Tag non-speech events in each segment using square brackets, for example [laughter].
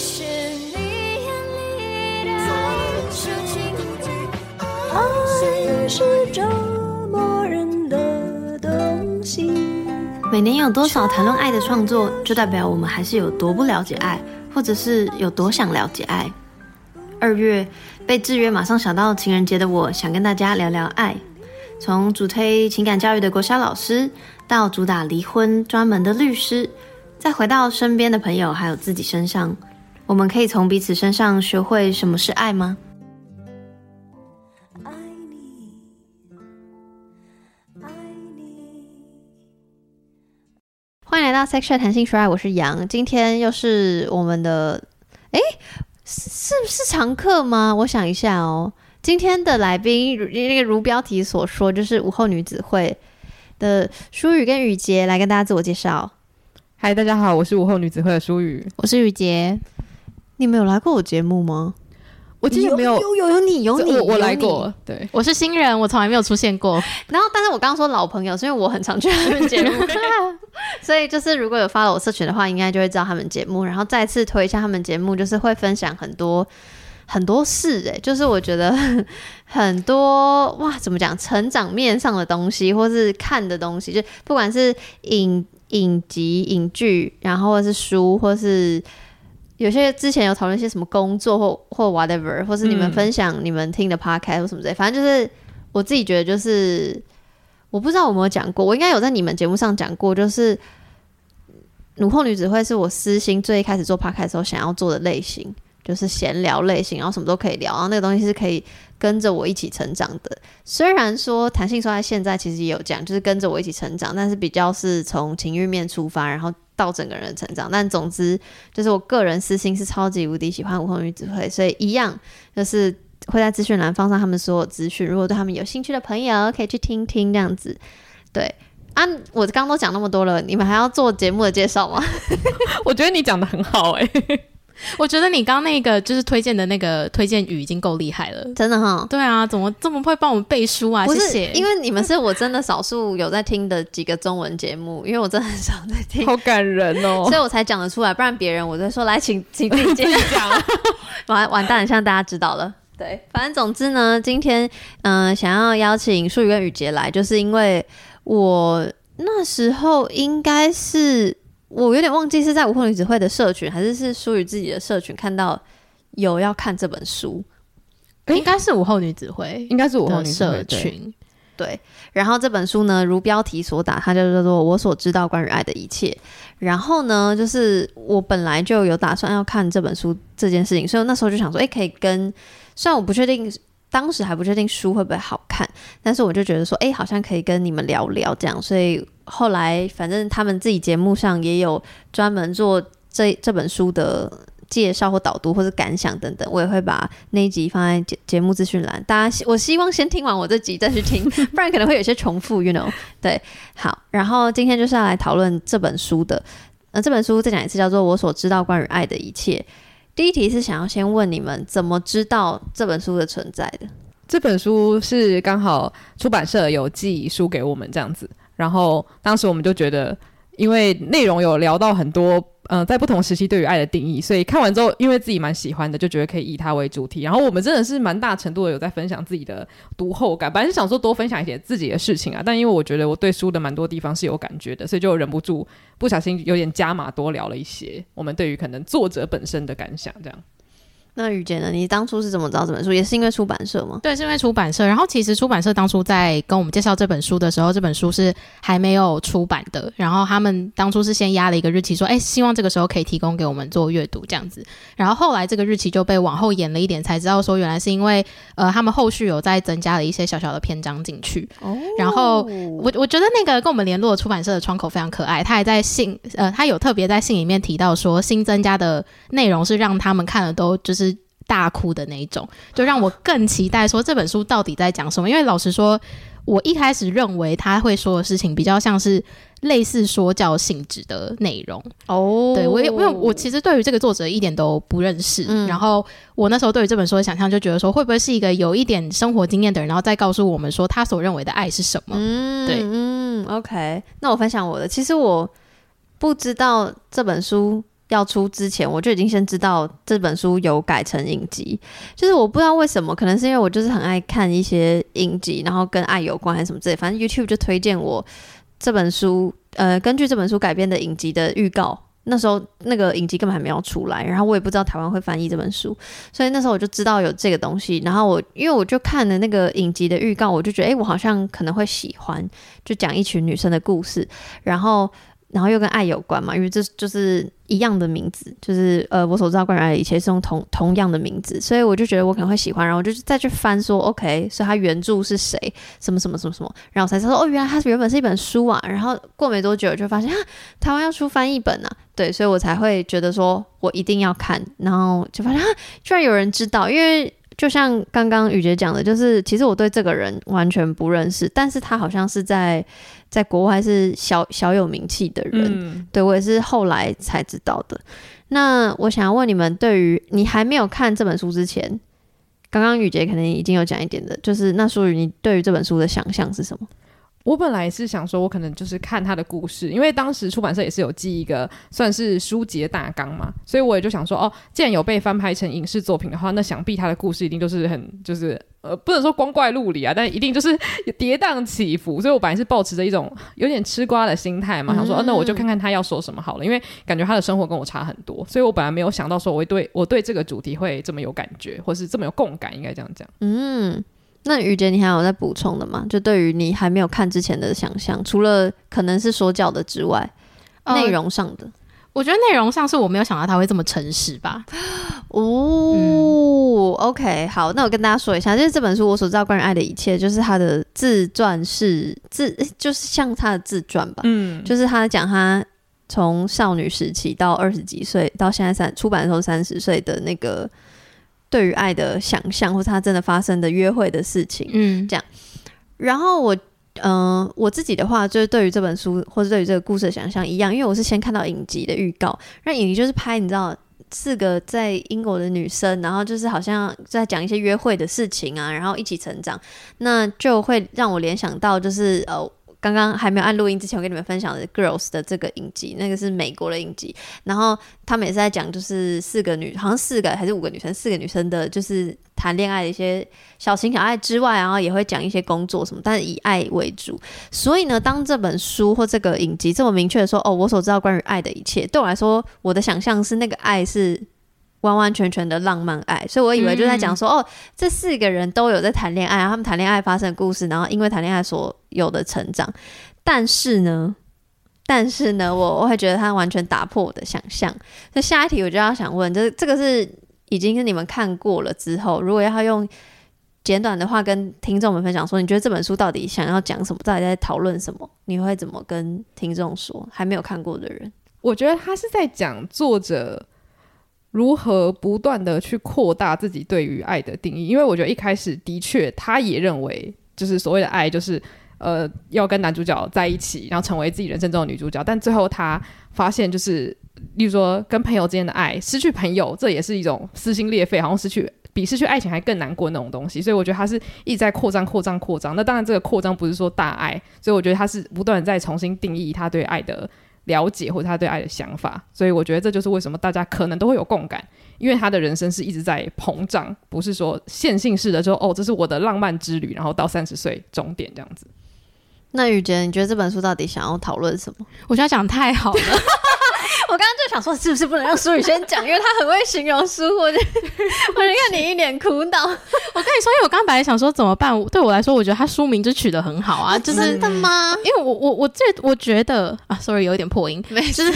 是你眼里的深情爱是折磨人的。每年有多少谈论爱的创作，就代表我们还是有多不了解爱，或者是有多想了解爱。二月被制约，马上想到情人节的我，想跟大家聊聊爱。从主推情感教育的国小老师，到主打离婚专门的律师，再回到身边的朋友还有自己身上，我们可以从彼此身上学会什么是爱吗？爱你，爱你。欢迎来到 Section 谈性说爱，我是杨。今天又是我们的，哎，是是是常客吗？我想一下哦。今天的来宾，如那个如标题所说，就是午后女子会的舒雨跟雨杰来跟大家自我介绍。嗨，大家好，我是午后女子会的舒雨。我是雨杰，你没有来过我节目吗？我记得没有，有有有你有你，我我来过，对，我是新人，我从来没有出现过。然后，但是我刚刚说老朋友，是因为我很常去他们节目，[laughs] 所以就是如果有发了我社群的话，应该就会知道他们节目。然后再次推一下他们节目，就是会分享很多很多事、欸，就是我觉得 [laughs] 很多哇，怎么讲，成长面上的东西，或是看的东西，就不管是影影集、影剧，然后或是书，或是。有些之前有讨论一些什么工作或或 whatever，或是你们嗯分享你们听的 podcast 或什么之类，反正就是我自己觉得就是我不知道我有没有讲过，我应该有在你们节目上讲过，就是奴后女子会是我私心最一开始做 podcast 的时候想要做的类型，就是闲聊类型，然后什么都可以聊，然后那个东西是可以跟着我一起成长的。虽然说弹性说在现在其实也有讲，就是跟着我一起成长，但是比较是从情欲面出发，然后到整个人成长。但总之就是我个人私心是超级无敌喜欢吴红玉指挥，所以一样就是会在资讯栏放上他们所有资讯，如果对他们有兴趣的朋友可以去听听这样子。对啊，我刚刚都讲那么多了，你们还要做节目的介绍吗？[laughs] 我觉得你讲的很好哎、[laughs] 我觉得你刚刚那个就是推荐的那个推荐语已经够厉害了。真的哈。对啊，怎么这么会帮我们背书啊？不是，谢谢。因为你们是我真的少数有在听的几个中文节目，[laughs] 因为我真的很少在听，好感人哦 [laughs] 所。以我才讲得出来，不然别人我就说来，请请自己介绍。完完蛋了，现在大家知道了。对，反正总之呢，今天嗯、呃想要邀请树宇跟雨杰来，就是因为我那时候应该是我有点忘记是在午后女子会的社群，还是是舒宇自己的社群看到有要看这本书。应该是午后女子会应该是午后女子会社对群，对，然后这本书呢，如标题所打，它就叫做《我所知道关于爱的一切》。然后呢，就是我本来就有打算要看这本书这件事情，所以那时候就想说，哎，可以跟，虽然我不确定，当时还不确定书会不会好看，但是我就觉得说，哎，好像可以跟你们聊聊这样。所以后来，反正他们自己节目上也有专门做这这本书的介绍或导读或是感想等等，我也会把那一集放在节节目资讯栏。大家我希望先听完我这集再去听，不然可能会有些重复，you know。对，好，然后今天就是要来讨论这本书的。呃，这本书再讲一次，叫做《我所知道关于爱的一切》。第一题是想要先问你们怎么知道这本书的存在的？这本书是刚好出版社有寄书给我们这样子，然后当时我们就觉得，因为内容有聊到很多，嗯，在不同时期对于爱的定义，所以看完之后，因为自己蛮喜欢的，就觉得可以以它为主题。然后我们真的是蛮大程度的有在分享自己的读后感，本来是想说多分享一些自己的事情啊，但因为我觉得我对书的蛮多地方是有感觉的，所以就忍不住不小心有点加码多聊了一些我们对于可能作者本身的感想，这样。那雨姐呢？你当初是怎么知道这本书？也是因为出版社吗？对，是因为出版社。然后其实出版社当初在跟我们介绍这本书的时候，这本书是还没有出版的。然后他们当初是先压了一个日期，说，哎，希望这个时候可以提供给我们做阅读这样子。然后后来这个日期就被往后延了一点，才知道说原来是因为呃他们后续有再增加了一些小小的篇章进去。哦然后我我觉得那个跟我们联络的出版社的窗口非常可爱，他还在信呃，他有特别在信里面提到说，新增加的内容是让他们看了都就是大哭的那一种，就让我更期待说这本书到底在讲什么。因为老实说，我一开始认为他会说的事情比较像是类似说教性质的内容。哦对我也因为我其实对于这个作者一点都不认识，嗯然后我那时候对于这本书的想象就觉得说，会不会是一个有一点生活经验的人，然后再告诉我们说他所认为的爱是什么？嗯对嗯，OK。那我分享我的，其实我不知道这本书要出之前，我就已经先知道这本书有改成影集。就是我不知道为什么，可能是因为我就是很爱看一些影集，然后跟爱有关还是什么之类，反正 YouTube 就推荐我这本书，呃，根据这本书改编的影集的预告。那时候那个影集根本还没有出来，然后我也不知道台湾会翻译这本书，所以那时候我就知道有这个东西。然后我因为我就看了那个影集的预告，我就觉得，诶，我好像可能会喜欢，就讲一群女生的故事，然后。然后又跟爱有关嘛，因为这就是一样的名字，就是呃，我所知道关于爱的一切是用同同样的名字，所以我就觉得我可能会喜欢，然后我就再去翻说，OK，所以它原著是谁，什么什么什么什么，然后才知道哦，原来它原本是一本书啊。然后过没多久就发现啊，台湾要出翻译本啊，对，所以我才会觉得说我一定要看，然后就发现啊，居然有人知道，因为。就像刚刚雨杰讲的，就是其实我对这个人完全不认识，但是他好像是在在国外是小小有名气的人，对我也是后来才知道的。那我想要问你们，对于你还没有看这本书之前，刚刚雨杰可能已经有讲一点的，就是那属于你对于这本书的想象是什么？我本来是想说，我可能就是看他的故事，因为当时出版社也是有寄一个算是书籍的大纲嘛，所以我也就想说，哦，既然有被翻拍成影视作品的话，那想必他的故事一定就是很就是呃，不能说光怪陆离啊，但一定就是 [laughs] 跌宕起伏。所以我本来是抱持着一种有点吃瓜的心态嘛，想说，哦，那我就看看他要说什么好了，因为感觉他的生活跟我差很多，所以我本来没有想到说我会对我对这个主题会这么有感觉，或是这么有共感，应该这样讲。嗯。那于杰，你还有在补充的吗？就对于你还没有看之前的想象，除了可能是说教的之外，内容上的，我觉得内容上是我没有想到他会这么诚实吧。[gasps] 哦，OK，好，那我跟大家说一下，就是这本书我所知道关于爱的一切，就是他的自传是自，就是像他的自传吧。嗯，就是他讲他从少女时期到二十几岁，到现在三出版的时候三十岁的那个。对于爱的想象，或是他真的发生的约会的事情，嗯，这样。然后我，嗯，我自己的话，就是对于这本书或者对于这个故事的想象一样，因为我是先看到影集的预告，那影集就是拍，你知道，四个在英国的女生，然后就是好像在讲一些约会的事情啊，然后一起成长，那就会让我联想到，就是呃。刚刚还没有按录音之前，我跟你们分享的《Girls》的这个影集，那个是美国的影集。然后他们也是在讲，就是四个女，好像四个还是五个女生，四个女生的，就是谈恋爱的一些小情小爱之外，然后也会讲一些工作什么，但是以爱为主。所以呢，当这本书或这个影集这么明确的说，哦，我所知道关于爱的一切，对我来说，我的想象是那个爱是。完完全全的浪漫爱，所以我以为就在讲说，哦，这四个人都有在谈恋爱，他们谈恋爱发生的故事，然后因为谈恋爱所有的成长。但是呢，但是呢，我我会觉得他完全打破我的想象。那下一题我就要想问，就是这个是已经是你们看过了之后，如果要用简短的话跟听众们分享说，你觉得这本书到底想要讲什么，到底在讨论什么？你会怎么跟听众说？还没有看过的人，我觉得他是在讲作者。如何不断的去扩大自己对于爱的定义？因为我觉得一开始的确，他也认为就是所谓的爱，就是呃要跟男主角在一起，然后成为自己人生中的女主角。但最后他发现，就是例如说跟朋友之间的爱，失去朋友，这也是一种撕心裂肺，好像失去比失去爱情还更难过那种东西。所以我觉得他是一直在扩张、扩张、扩张。那当然，这个扩张不是说大爱，所以我觉得他是不断在重新定义他对爱的。了解或者他对爱的想法，所以我觉得这就是为什么大家可能都会有共感，因为他的人生是一直在膨胀，不是说线性式的说哦，这是我的浪漫之旅，然后到三十岁终点这样子。那雨杰，你觉得这本书到底想要讨论什么？我觉得讲太好了。[laughs] 我刚刚就想说，是不是不能让苏雨轩讲，因为他很会形容书。[laughs] 我就我就看你一脸苦恼。我跟你说，因为我刚刚本来想说怎么办，对我来说，我觉得他书名就取得很好啊，就是真的吗？因为我我我这我觉得啊，sorry，有一点破音，[laughs] 就是。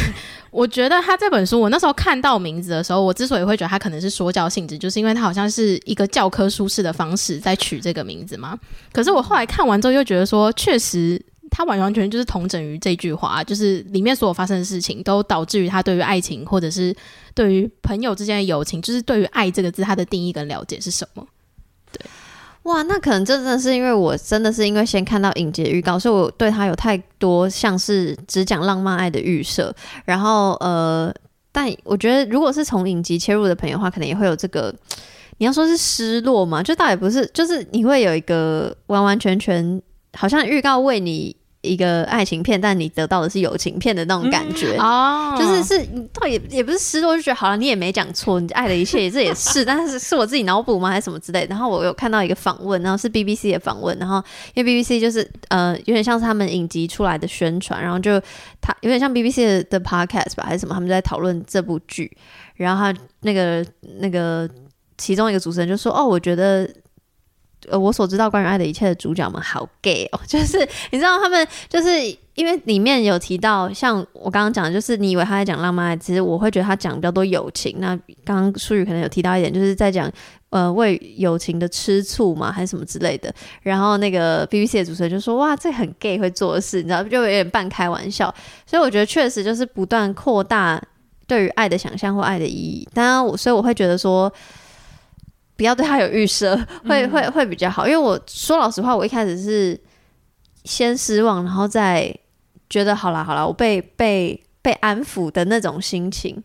我觉得他这本书，我那时候看到名字的时候，我之所以会觉得他可能是说教性质，就是因为他好像是一个教科书式的方式在取这个名字嘛。可是我后来看完之后，又觉得说，确实。他完完全全就是同整于这句话，就是里面所有发生的事情，都导致于他对于爱情，或者是对于朋友之间的友情，就是对于爱这个字，它的定义跟了解是什么？对，哇，那可能真的是因为我真的是因为先看到影节预告，所以我对他有太多像是只讲浪漫爱的预设。然后呃，但我觉得如果是从影集切入的朋友的话，可能也会有这个，你要说是失落嘛，就倒也不是，就是你会有一个完完全全好像预告为你。一个爱情片，但你得到的是友情片的那种感觉。哦，就是是，你倒也也不是失落，就觉得好了，你也没讲错，你爱的一切，这也是，但是是我自己脑补吗，还是什么之类的？然后我有看到一个访问，然后是 BBC 的访问，然后因为 BBC 就是呃，有点像是他们影集出来的宣传，然后就他有点像 BBC 的的 podcast 吧，还是什么，他们在讨论这部剧，然后他那个那个其中一个主持人就说：“哦，我觉得。”呃，我所知道关于爱的一切的主角们好 gay 哦，就是你知道他们就是因为里面有提到，像我刚刚讲的，就是你以为他在讲浪漫爱，其实我会觉得他讲比较多友情。那刚刚舒宇可能有提到一点，就是在讲呃为友情的吃醋嘛，还是什么之类的。然后那个 BBC 的主持人就说：“哇，这很 gay 会做的事，你知道，就有点半开玩笑。”所以我觉得确实就是不断扩大对于爱的想象或爱的意义。当然我，所以我会觉得说。不要对他有预设，会会会比较好。因为我说老实话，我一开始是先失望，然后再觉得好啦好啦，我被被被安抚的那种心情。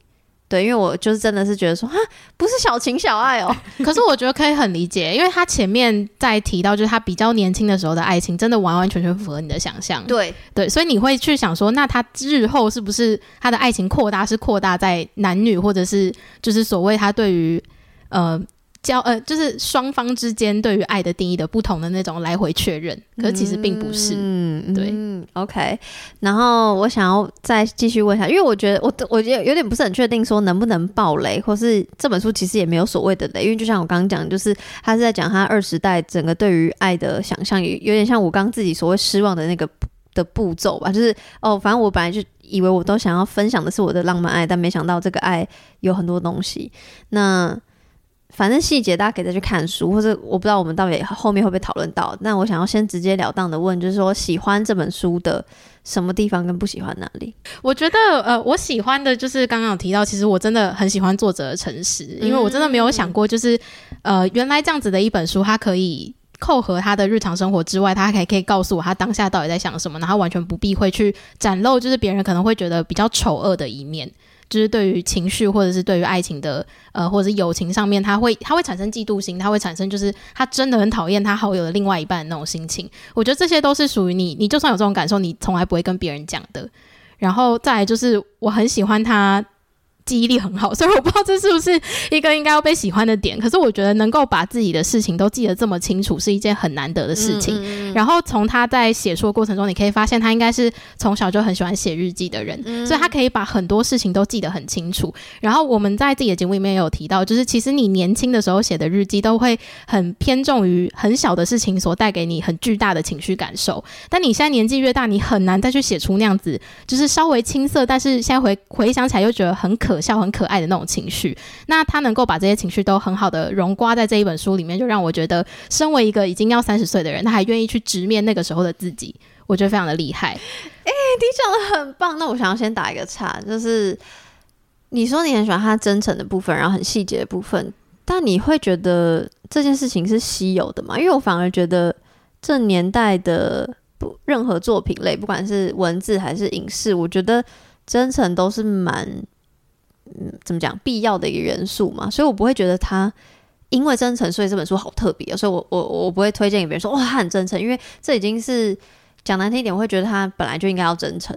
对，因为我就是真的是觉得说，哈，不是小情小爱哦。[laughs] 可是我觉得可以很理解，因为他前面在提到，就是他比较年轻的时候的爱情，真的完完全全符合你的想象。对对，所以你会去想说，那他日后是不是他的爱情扩大是扩大在男女，或者是就是所谓他对于呃。交呃，就是双方之间对于爱的定义的不同的那种来回确认，可是其实并不是。嗯，对嗯，OK。然后我想要再继续问一下，因为我觉得我我觉得有点不是很确定说能不能爆雷，或是这本书其实也没有所谓的雷，因为就像我刚刚讲，就是他是在讲他二十代整个对于爱的想象，也有点像我刚刚自己所谓失望的那个的步骤吧。就是哦，反正我本来就以为我都想要分享的是我的浪漫爱，但没想到这个爱有很多东西。那反正细节大家可以再去看书，或者我不知道我们到底后面会不会讨论到。那我想要先直截了当的问，就是说喜欢这本书的什么地方跟不喜欢哪里？我觉得呃，我喜欢的就是刚刚有提到，其实我真的很喜欢作者的诚实，因为我真的没有想过，就是呃，原来这样子的一本书，它可以扣合他的日常生活之外，他还可以告诉我他当下到底在想什么，然后完全不避讳去展露，就是别人可能会觉得比较丑恶的一面。就是对于情绪或者是对于爱情的呃或者是友情上面，他会他会产生嫉妒心，他会产生就是他真的很讨厌他好友的另外一半那种心情。我觉得这些都是属于你，你就算有这种感受，你从来不会跟别人讲的。然后再来就是我很喜欢他。记忆力很好，所以我不知道这是不是一个应该要被喜欢的点。可是我觉得能够把自己的事情都记得这么清楚，是一件很难得的事情。然后从他在写书的过程中，你可以发现他应该是从小就很喜欢写日记的人，所以他可以把很多事情都记得很清楚。然后我们在自己的节目里面也有提到，就是其实你年轻的时候写的日记都会很偏重于很小的事情所带给你很巨大的情绪感受，但你现在年纪越大，你很难再去写出那样子，就是稍微青涩，但是现在回回想起来又觉得很可。可笑、很可爱的那种情绪，那他能够把这些情绪都很好的融刮在这一本书里面，就让我觉得，身为一个已经要三十岁的人，他还愿意去直面那个时候的自己，我觉得非常的厉害。哎，你讲的很棒。[laughs] 那我想要先打一个岔，就是你说你很喜欢他真诚的部分，然后很细节的部分，但你会觉得这件事情是稀有的吗？因为我反而觉得这年代的不任何作品类，不管是文字还是影视，我觉得。真诚都是蛮，嗯，怎么讲，必要的一个元素嘛，所以我不会觉得他因为真诚，所以这本书好特别，所以我我我不会推荐给别人说哇，他很真诚，因为这已经是讲难听一点，我会觉得他本来就应该要真诚，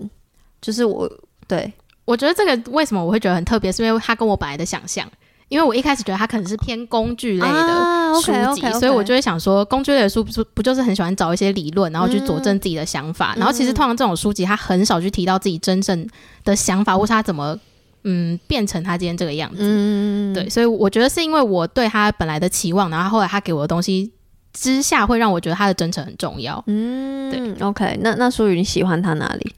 就是我对我觉得这个为什么我会觉得很特别，是因为他跟我本来的想象。因为我一开始觉得他可能是偏工具类的书籍，所以我就会想说，工具类的书不不就是很喜欢找一些理论，然后去佐证自己的想法。然后其实通常这种书籍，他很少去提到自己真正的想法，或是他怎么嗯变成他今天这个样子。对，所以我觉得是因为我对他本来的期望，然后后来他给我的东西之下，会让我觉得他的真诚很重要。嗯，对，OK，那那属于你喜欢他哪里？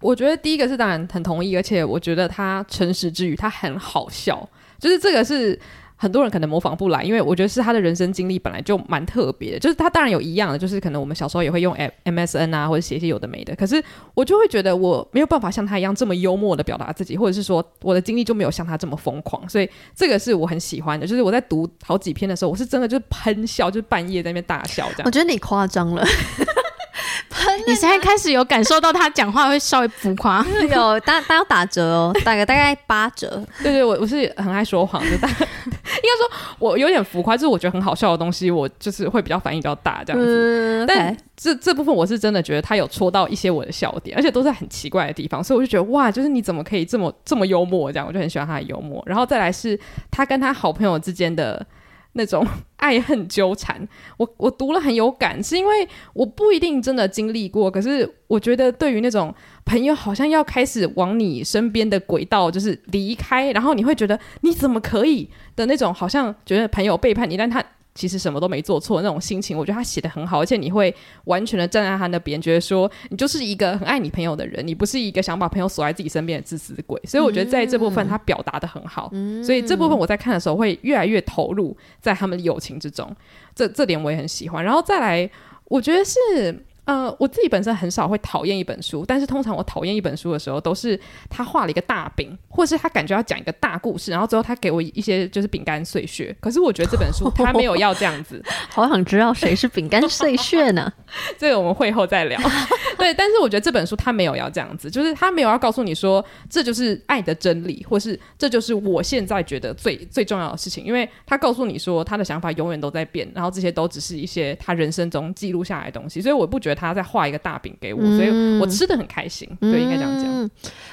我觉得第一个是当然很同意，而且我觉得他诚实之余，他很好笑。就是这个是很多人可能模仿不来，因为我觉得是他的人生经历本来就蛮特别的。就是他当然有一样的，就是可能我们小时候也会用 M M S N 啊，或者写一些有的没的。可是我就会觉得我没有办法像他一样这么幽默的表达自己，或者是说我的经历就没有像他这么疯狂。所以这个是我很喜欢的。就是我在读好几篇的时候，我是真的就是喷笑，就是半夜在那边大笑这样。我觉得你夸张了。[laughs] 你现在开始有感受到他讲话会稍微浮夸，[laughs] 有，大大要打折哦，大概大概八折。对对，我我是很爱说谎的，大 [laughs] 我有点浮夸，就是我觉得很好笑的东西，我就是会比较反应比较大这样子。嗯但这这部分我是真的觉得他有戳到一些我的笑点，而且都在很奇怪的地方，所以我就觉得哇，就是你怎么可以这么这么幽默？这样我就很喜欢他的幽默。然后再来是他跟他好朋友之间的那种 [laughs] 爱恨纠缠，我我读了很有感，是因为我不一定真的经历过，可是我觉得对于那种朋友好像要开始往你身边的轨道就是离开，然后你会觉得你怎么可以的那种，好像觉得朋友背叛你，但他。其实什么都没做错那种心情，我觉得他写的很好，而且你会完全的站在他那边，觉得说你就是一个很爱你朋友的人，你不是一个想把朋友锁在自己身边的自私鬼。所以我觉得在这部分他表达的很好，所以这部分我在看的时候会越来越投入在他们的友情之中，这这点我也很喜欢。然后再来，我觉得是。呃，我自己本身很少会讨厌一本书，但是通常我讨厌一本书的时候，都是他画了一个大饼，或是他感觉要讲一个大故事，然后最后他给我一些就是饼干碎屑。可是我觉得这本书他没有要这样子，[laughs] 好想知道谁是饼干碎屑呢？[laughs] 这个我们会后再聊。对，但是我觉得这本书他没有要这样子，就是他没有要告诉你说这就是爱的真理，或是这就是我现在觉得最最重要的事情，因为他告诉你说他的想法永远都在变，然后这些都只是一些他人生中记录下来的东西，所以我不觉得他在画一个大饼给我，所以我吃的很开心。对，应该这样讲。嗯，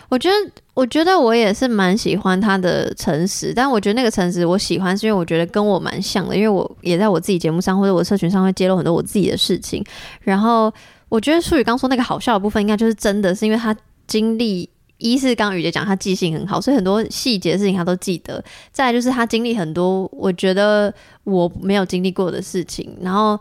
我觉得，我觉得我也是蛮喜欢他的诚实，但我觉得那个诚实我喜欢，是因为我觉得跟我蛮像的，因为我也在我自己节目上或者我社群上会揭露很多我自己的事情。然后我觉得舒宇刚说那个好笑的部分，应该就是真的是因为他经历。一是刚刚雨姐讲，他记性很好，所以很多细节的事情他都记得。再来就是他经历很多我觉得我没有经历过的事情，然后，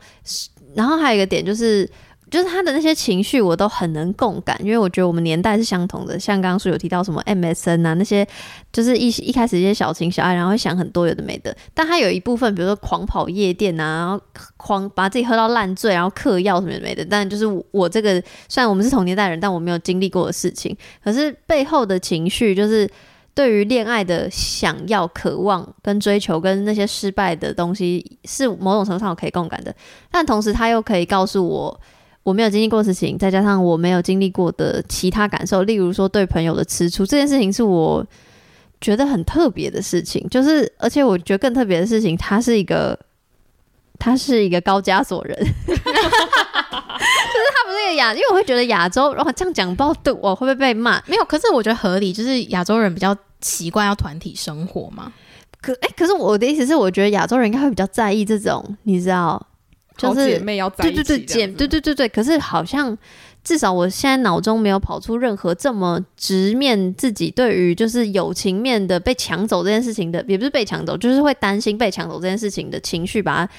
然后还有一个点就是，就是他的那些情绪我都很能共感，因为我觉得我们年代是相同的。像刚刚说有提到什么 MSN 啊，那些就是一一开始一些小情小爱，然后会想很多有的没的。但他有一部分，比如说狂跑夜店啊，然后狂把自己喝到烂醉，然后嗑药什么的没的。但就是我我这个虽然我们是同年代人，但我没有经历过的事情，可是背后的情绪就是。对于恋爱的想要、渴望跟追求，跟那些失败的东西，是某种程度上我可以共感的。但同时，他又可以告诉我我没有经历过的事情，再加上我没有经历过的其他感受，例如说对朋友的吃醋，这件事情是我觉得很特别的事情。就是，而且我觉得更特别的事情，他是一个，他是一个高加索人，[laughs] [laughs] 就是他不是一个亚，因为我会觉得亚洲，然后这样讲，不知道对我会不会被骂。没有，可是我觉得合理，就是亚洲人比较习惯要团体生活嘛。可哎、可是我的意思是，我觉得亚洲人应该会比较在意这种，你知道，就是姐妹要在一起对对对，姐，对对对对。可是好像至少我现在脑中没有跑出任何这么直面自己对于就是友情面的被抢走这件事情的，也不是被抢走，就是会担心被抢走这件事情的情绪，把它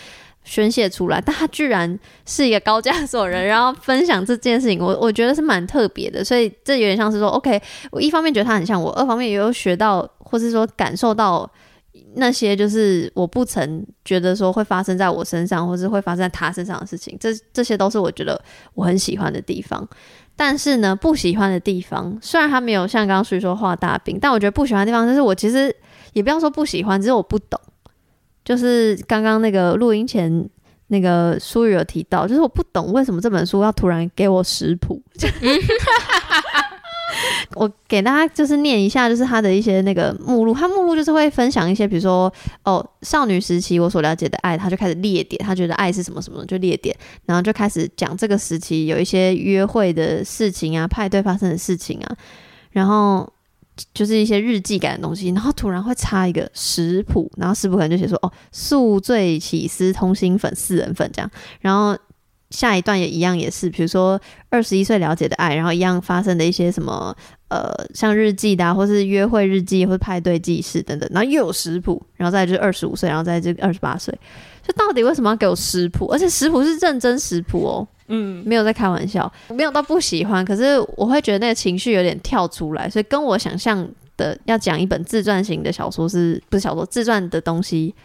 宣泄出来。但他居然是一个高加索人，然后分享这件事情，我我觉得是蛮特别的。所以这有点像是说，OK，我一方面觉得他很像我，二方面也有学到，或是说感受到。那些就是我不曾觉得说会发生在我身上，或是会发生在他身上的事情，这这些都是我觉得我很喜欢的地方。但是呢，不喜欢的地方，虽然他没有像刚刚所说画大饼，但我觉得不喜欢的地方就是我其实也不要说不喜欢，只是我不懂。就是刚刚那个录音前那个苏雨有提到，就是我不懂为什么这本书要突然给我食谱。[laughs] [laughs] 我给大家就是念一下，就是他的一些那个目录，他目录就是会分享一些，比如说哦，少女时期我所了解的爱，他就开始列点，他觉得爱是什么什么就列点，然后就开始讲这个时期有一些约会的事情啊，派对发生的事情啊，然后就是一些日记感的东西，然后突然会插一个食谱，然后食谱可能就写说哦，宿醉起司通心粉四人份这样，然后。下一段也一样，也是比如说二十一岁了解的爱，然后一样发生的一些什么呃，像日记的、啊，或是约会日记，或者派对记事等等，然后又有食谱，然后再就是二十五岁，然后再这个二十八岁，就到底为什么要给我食谱？而且食谱是认真食谱哦，嗯，没有在开玩笑，没有到不喜欢，可是我会觉得那个情绪有点跳出来，所以跟我想象的要讲一本自传型的小说是不是小说自传的东西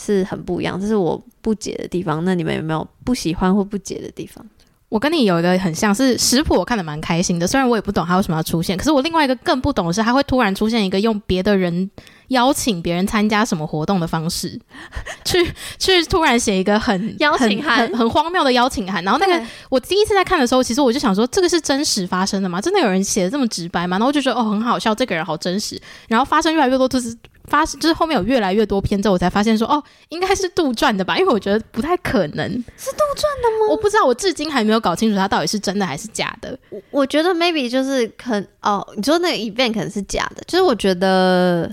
是很不一样，这是我不解的地方。那你们有没有不喜欢或不解的地方？我跟你有一个很像是食谱，我看的蛮开心的。虽然我也不懂他为什么要出现，可是我另外一个更不懂的是，他会突然出现一个用别的人邀请别人参加什么活动的方式，[laughs] 去去突然写一个很邀请函很荒谬的邀请函。然后那个我第一次在看的时候，其实我就想说，这个是真实发生的吗？真的有人写的这么直白吗？然后我就觉得哦，很好笑，这个人好真实。然后发生越来越多，就是发就是后面有越来越多篇之后，我才发现说哦，应该是杜撰的吧，因为我觉得不太可能是杜撰的吗？我不知道，我至今还没有搞清楚它到底是真的还是假的。我我觉得 maybe 就是可哦，你说那个 event 可能是假的，就是我觉得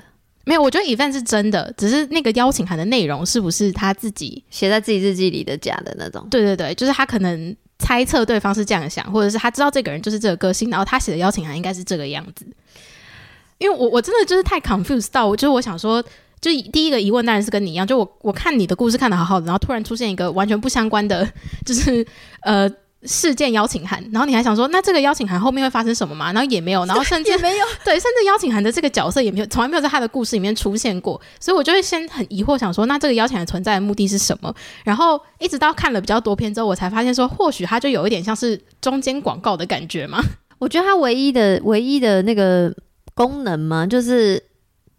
没有，我觉得 event 是真的，只是那个邀请函的内容是不是他自己？写在自己日记里的假的那种。对对对，就是他可能猜测对方是这样想，或者是他知道这个人就是这个个性，然后他写的邀请函应该是这个样子。因为我我真的就是太 confused 到，就是我想说，就第一个疑问当然是跟你一样，就我我看你的故事看的好好的，然后突然出现一个完全不相关的，就是 [laughs] 呃事件邀请函，然后你还想说，那这个邀请函后面会发生什么吗？然后也没有，然后甚至也没有，对，甚至邀请函的这个角色也没有，从来没有在他的故事里面出现过，所以我就会先很疑惑，想说，那这个邀请函存在的目的是什么？然后一直到看了比较多篇之后，我才发现说，或许它就有一点像是中间广告的感觉嘛。我觉得它唯一的唯一的那个功能吗，就是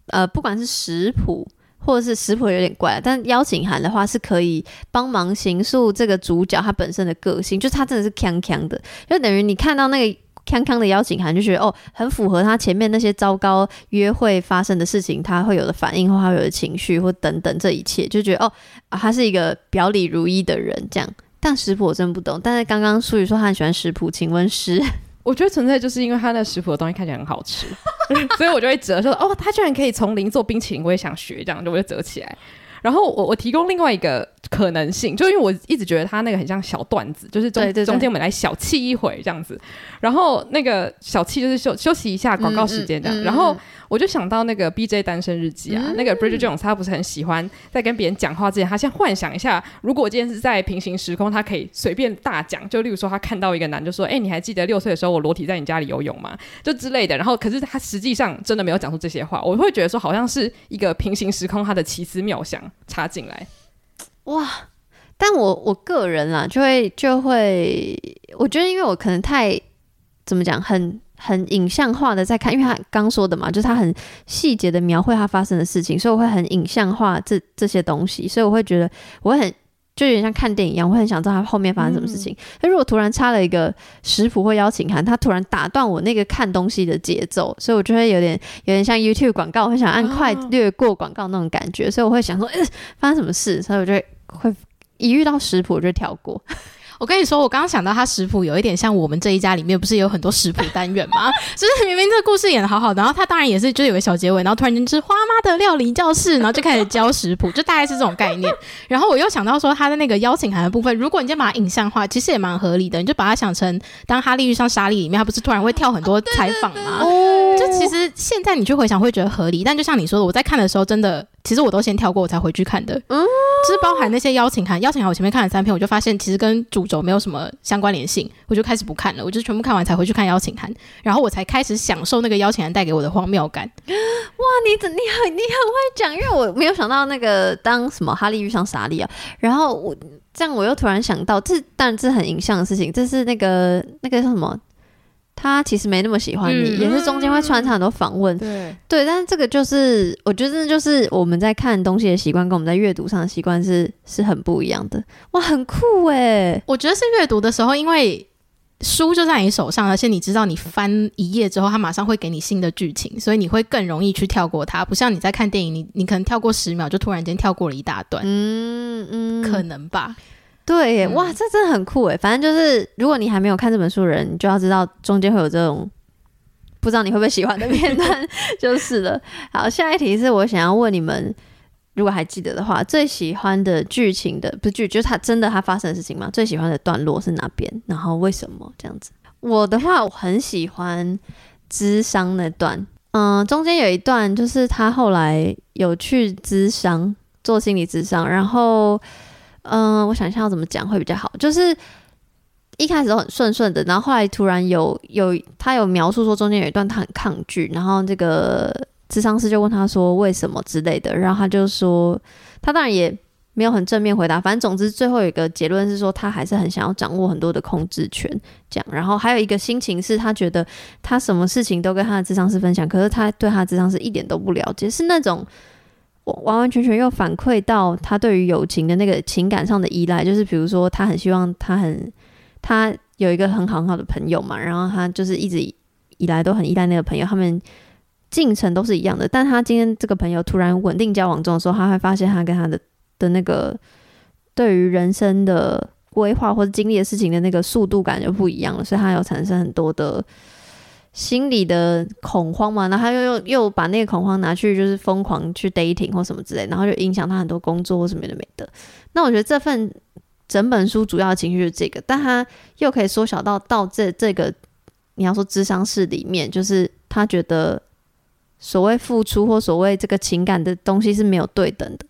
呃，不管是食谱或者是食谱有点怪，但邀请函的话是可以帮忙形塑这个主角他本身的个性，就是他真的是锵锵的，就等于你看到那个。康康的邀请函就觉得哦，很符合他前面那些糟糕约会发生的事情，他会有的反应或他有的情绪或等等这一切，就觉得哦，他是一个表里如一的人这样。但食谱我真不懂，但是刚刚淑宇说他很喜欢食谱，请问是？我觉得存在就是因为他那食谱的东西看起来很好吃，[laughs] 所以我就会折说哦，他居然可以从零做冰淇淋，我也想学，这样就我就折起来。然后我我提供另外一个可能性，就因为我一直觉得他那个很像小段子，就是中中间我们来小憩一会这样子。然后那个小憩就是休休息一下广告时间这样。嗯嗯嗯然后我就想到那个 B J 单身日记啊，那个 Bridget Jones 他不是很喜欢在跟别人讲话之前，他先幻想一下，如果我今天是在平行时空，他可以随便大讲，就例如说他看到一个男就说，哎、你还记得六岁的时候我裸体在你家里游泳吗？就之类的。然后可是他实际上真的没有讲出这些话，我会觉得说好像是一个平行时空他的奇思妙想插进来。哇！但我我个人啦，就会就会，我觉得因为我可能太怎么讲，很很影像化的在看，因为他刚说的嘛，就是他很细节的描绘他发生的事情，所以我会很影像化这这些东西，所以我会觉得我会很。就有点像看电影一样，我会很想知道他后面发生什么事情。那、如果突然插了一个食谱或邀请函，他突然打断我那个看东西的节奏，所以我就会有点有点像 YouTube 广告，我很想按快略过广告那种感觉，所以我会想说，呃，发生什么事？所以我就会会一遇到食谱就跳过。[laughs] 我跟你说，我刚刚想到他食谱有一点像我们这一家里面不是有很多食谱单元吗？[laughs] 就是明明这个故事演的好好的，然后他当然也是就有个小结尾，然后突然间就是花妈的料理教室，然后就开始教食谱，就大概是这种概念。[laughs] 然后我又想到说他的那个邀请函的部分，如果你今天把它影像化，其实也蛮合理的，你就把它想成当哈利遇上莎莉里面，他不是突然会跳很多采访吗？其实现在你去回想会觉得合理，但就像你说的，我在看的时候真的，其实我都先跳过我才回去看的。嗯就是包含那些邀请函，邀请函我前面看了三篇，我就发现其实跟主轴没有什么相关联性，我就开始不看了，我就全部看完才回去看邀请函，然后我才开始享受那个邀请函带给我的荒谬感。哇，你怎你很你很会讲，因为我没有想到那个当什么哈利遇上莎莉啊，然后我这样我又突然想到，这当然这很影像的事情，这是那个那个叫什么？他其实没那么喜欢你，嗯也是中间会穿插很多访问，对，对，但是这个就是我觉得这就是我们在看东西的习惯，跟我们在阅读上的习惯是是很不一样的。哇，很酷哎！我觉得是阅读的时候，因为书就在你手上，而且你知道你翻一页之后，它马上会给你新的剧情，所以你会更容易去跳过它，不像你在看电影，你你可能跳过十秒就突然间跳过了一大段，嗯嗯，可能吧。对哇，这真的很酷哎！反正就是，如果你还没有看这本书的人，你就要知道中间会有这种不知道你会不会喜欢的片段，[laughs] 就是了。好，下一题是我想要问你们，如果还记得的话，最喜欢的剧情的不是剧，就是它真的它发生的事情吗？最喜欢的段落是哪边？然后为什么这样子？我的话，我很喜欢智商那段，嗯，中间有一段就是他后来有去智商做心理智商，然后。嗯，我想一下要怎么讲会比较好。就是一开始都很顺顺的，然后后来突然有有他有描述说中间有一段他很抗拒，然后这个智商师就问他说为什么之类的，然后他就说他当然也没有很正面回答，反正总之最后有一个结论是说他还是很想要掌握很多的控制权，这样。然后还有一个心情是他觉得他什么事情都跟他的智商师分享，可是他对他的智商师一点都不了解，是那种。完完全全又反馈到他对于友情的那个情感上的依赖，就是比如说他很希望他很他有一个很好很好的朋友嘛，然后他就是一直以来都很依赖那个朋友，他们进程都是一样的，但他今天这个朋友突然稳定交往中的时候，他会发现他跟他的的那个对于人生的规划或者经历的事情的那个速度感就不一样了，所以他有产生很多的心理的恐慌嘛，然后他又又又把那个恐慌拿去就是疯狂去 dating 或什么之类，然后就影响他很多工作或什么的没的。那我觉得这份整本书主要的情绪是这个，但他又可以缩小到到这这个你要说智商室里面，就是他觉得所谓付出或所谓这个情感的东西是没有对等的。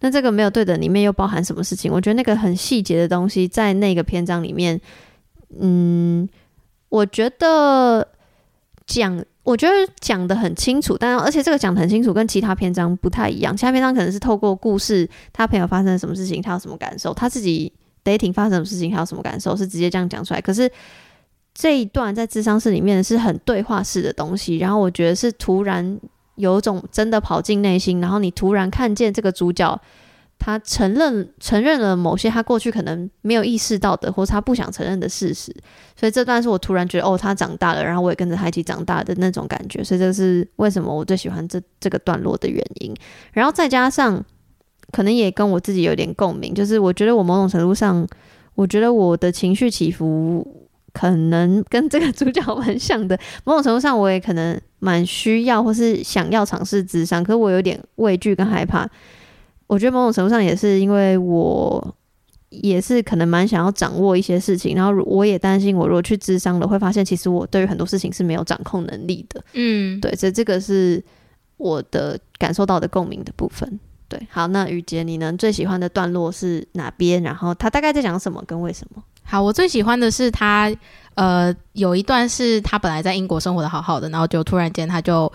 那这个没有对等里面又包含什么事情？我觉得那个很细节的东西在那个篇章里面，嗯，我觉得讲，我觉得讲的很清楚，但而且这个讲的很清楚，跟其他篇章不太一样。其他篇章可能是透过故事，他朋友发生了什么事情，他有什么感受，他自己 dating 发生什么事情，他有什么感受，是直接这样讲出来。可是这一段在智商室里面是很对话式的东西，然后我觉得是突然有种真的跑进内心，然后你突然看见这个主角。他承认承认了某些他过去可能没有意识到的，或是他不想承认的事实，所以这段是我突然觉得哦，他长大了，然后我也跟着他一起长大的那种感觉，所以这是为什么我最喜欢这这个段落的原因。然后再加上可能也跟我自己有点共鸣，就是我觉得我某种程度上，我觉得我的情绪起伏可能跟这个主角蛮像的。某种程度上，我也可能蛮需要或是想要尝试智商，可是我有点畏惧跟害怕。我觉得某种程度上也是因为我也是可能蛮想要掌握一些事情，然后我也担心我如果去智商了，会发现其实我对于很多事情是没有掌控能力的。嗯，对，所以这个是我的感受到的共鸣的部分。对，好，那雨杰，你呢最喜欢的段落是哪边？然后他大概在讲什么，跟为什么？好，我最喜欢的是他，呃，有一段是他本来在英国生活的好好的，然后就突然间他就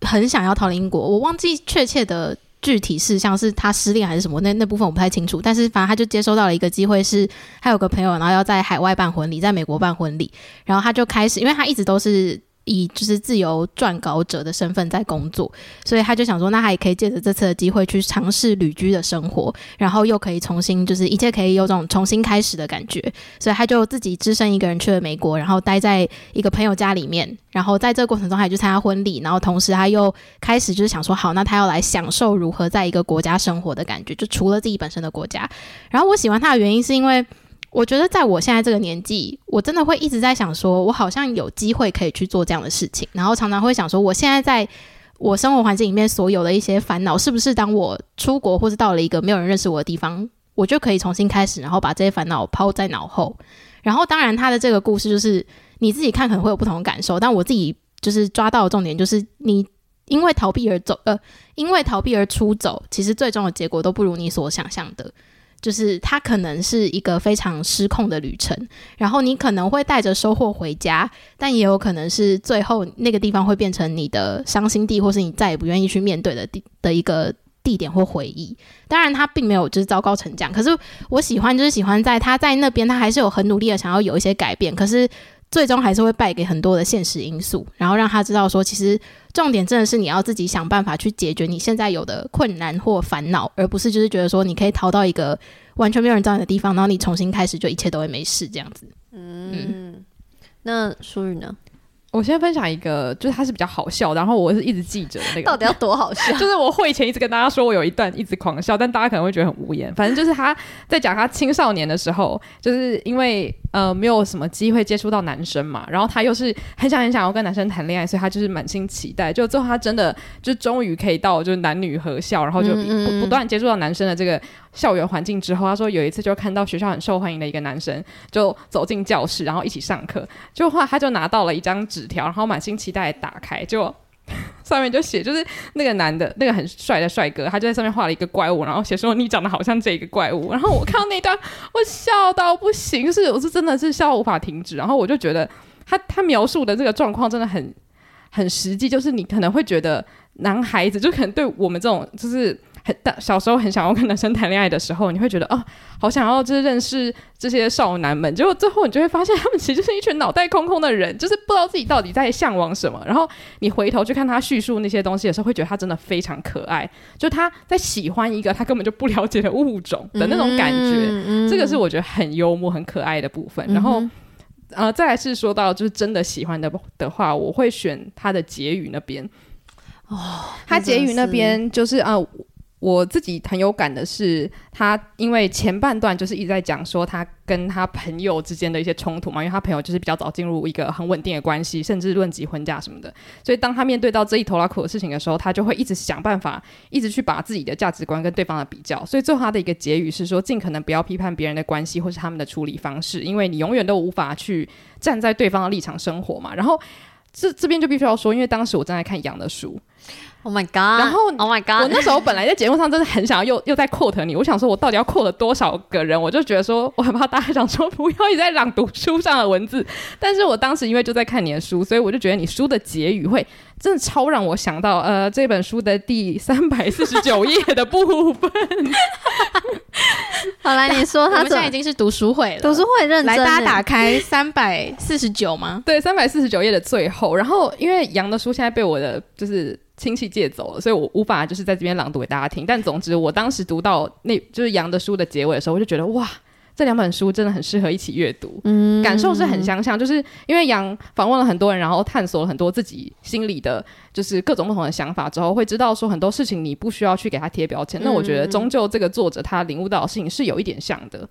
很想要逃离英国，我忘记确切的。具体事项是他失恋还是什么，那那部分我不太清楚。但是反正他就接收到了一个机会，是他有个朋友，然后要在海外办婚礼，在美国办婚礼，然后他就开始，因为他一直都是。以就是自由撰稿者的身份在工作，所以他就想说，那他也可以借着这次的机会去尝试旅居的生活，然后又可以重新就是一切可以有种重新开始的感觉，所以他就自己只身一个人去了美国，然后待在一个朋友家里面，然后在这个过程中，他就参加婚礼，然后同时他又开始就是想说，好，那他要来享受如何在一个国家生活的感觉，就除了自己本身的国家。然后我喜欢他的原因是因为。我觉得在我现在这个年纪，我真的会一直在想，说我好像有机会可以去做这样的事情，然后常常会想说，我现在在我生活环境里面所有的一些烦恼，是不是当我出国或是到了一个没有人认识我的地方，我就可以重新开始，然后把这些烦恼抛在脑后。然后，当然他的这个故事就是你自己看可能会有不同的感受，但我自己就是抓到的重点就是，你因为逃避而走，呃，因为逃避而出走，其实最终的结果都不如你所想象的。就是它可能是一个非常失控的旅程，然后你可能会带着收获回家，但也有可能是最后那个地方会变成你的伤心地，或是你再也不愿意去面对的地的一个地点或回忆。当然，他并没有就是糟糕成这样，可是我喜欢就是喜欢在他在那边，他还是有很努力的想要有一些改变，可是。最终还是会败给很多的现实因素，然后让他知道说，其实重点真的是你要自己想办法去解决你现在有的困难或烦恼，而不是就是觉得说你可以逃到一个完全没有人知道你的地方，然后你重新开始，就一切都会没事这样子。嗯，那淑宇呢？我先分享一个，就是他是比较好笑，然后我是一直记着那个，到底要多好笑？[laughs] 就是我会前一直跟大家说我有一段一直狂笑，但大家可能会觉得很无言。反正就是他在讲他青少年的时候，就是因为呃没有什么机会接触到男生嘛，然后他又是很想很想要跟男生谈恋爱，所以他就是满心期待。就最后他真的就终于可以到就是男女合校，然后就不不断接触到男生的这个校园环境之后，他说有一次就看到学校很受欢迎的一个男生就走进教室，然后一起上课，就后来他就拿到了一张纸。纸条，然后满心期待打开，就上面就写，就是那个男的，那个很帅的帅哥，他就在上面画了一个怪物，然后写说你长得好像这个怪物。然后我看到那段，我笑到不行，是我是真的是笑无法停止。然后我就觉得他他描述的这个状况真的很很实际，就是你可能会觉得男孩子就可能对我们这种就是。很大小时候很想要跟男生谈恋爱的时候，你会觉得哦，好想要就是认识这些少男们。结果最后你就会发现，他们其实就是一群脑袋空空的人，就是不知道自己到底在向往什么。然后你回头去看他叙述那些东西的时候，会觉得他真的非常可爱。就他在喜欢一个他根本就不了解的物种的那种感觉，这个是我觉得很幽默、很可爱的部分。然后呃，再来是说到就是真的喜欢的的话，我会选他的结语那边。哦，他结语那边就是啊。呃我自己很有感的是，他因为前半段就是一直在讲说他跟他朋友之间的一些冲突嘛，因为他朋友就是比较早进入一个很稳定的关系，甚至论及婚嫁什么的，所以当他面对到这一头拉苦的事情的时候，他就会一直想办法，一直去把自己的价值观跟对方的比较，所以最后他的一个结语是说，尽可能不要批判别人的关系或是他们的处理方式，因为你永远都无法去站在对方的立场生活嘛。然后这这边就必须要说，因为当时我正在看杨的书。Oh my god！然后 Oh my god！我那时候本来在节目上真的很想要又又在 quote 你，我想说我到底要 quote 多少个人，我就觉得说我很怕大家想说不要一直在朗读书上的文字，[laughs] 但是我当时因为就在看你的书，所以我就觉得你书的结语会真的超让我想到呃这本书的第三百四十九页的部分，[laughs] 好来，你说我他们现在已经是读书会了，读书会认真来，欸，大家打开三百四十九吗？对，三百四十九页的最后，然后因为杨的书现在被我的就是亲戚借走了，所以我无法就是在这边朗读给大家听。但总之，我当时读到那就是杨的书的结尾的时候，我就觉得哇，这两本书真的很适合一起阅读，嗯感受是很相像。就是因为杨访问了很多人，然后探索了很多自己心里的，就是各种不同的想法之后，会知道说很多事情你不需要去给他贴标签。那我觉得终究这个作者他领悟到的事情是有一点像的，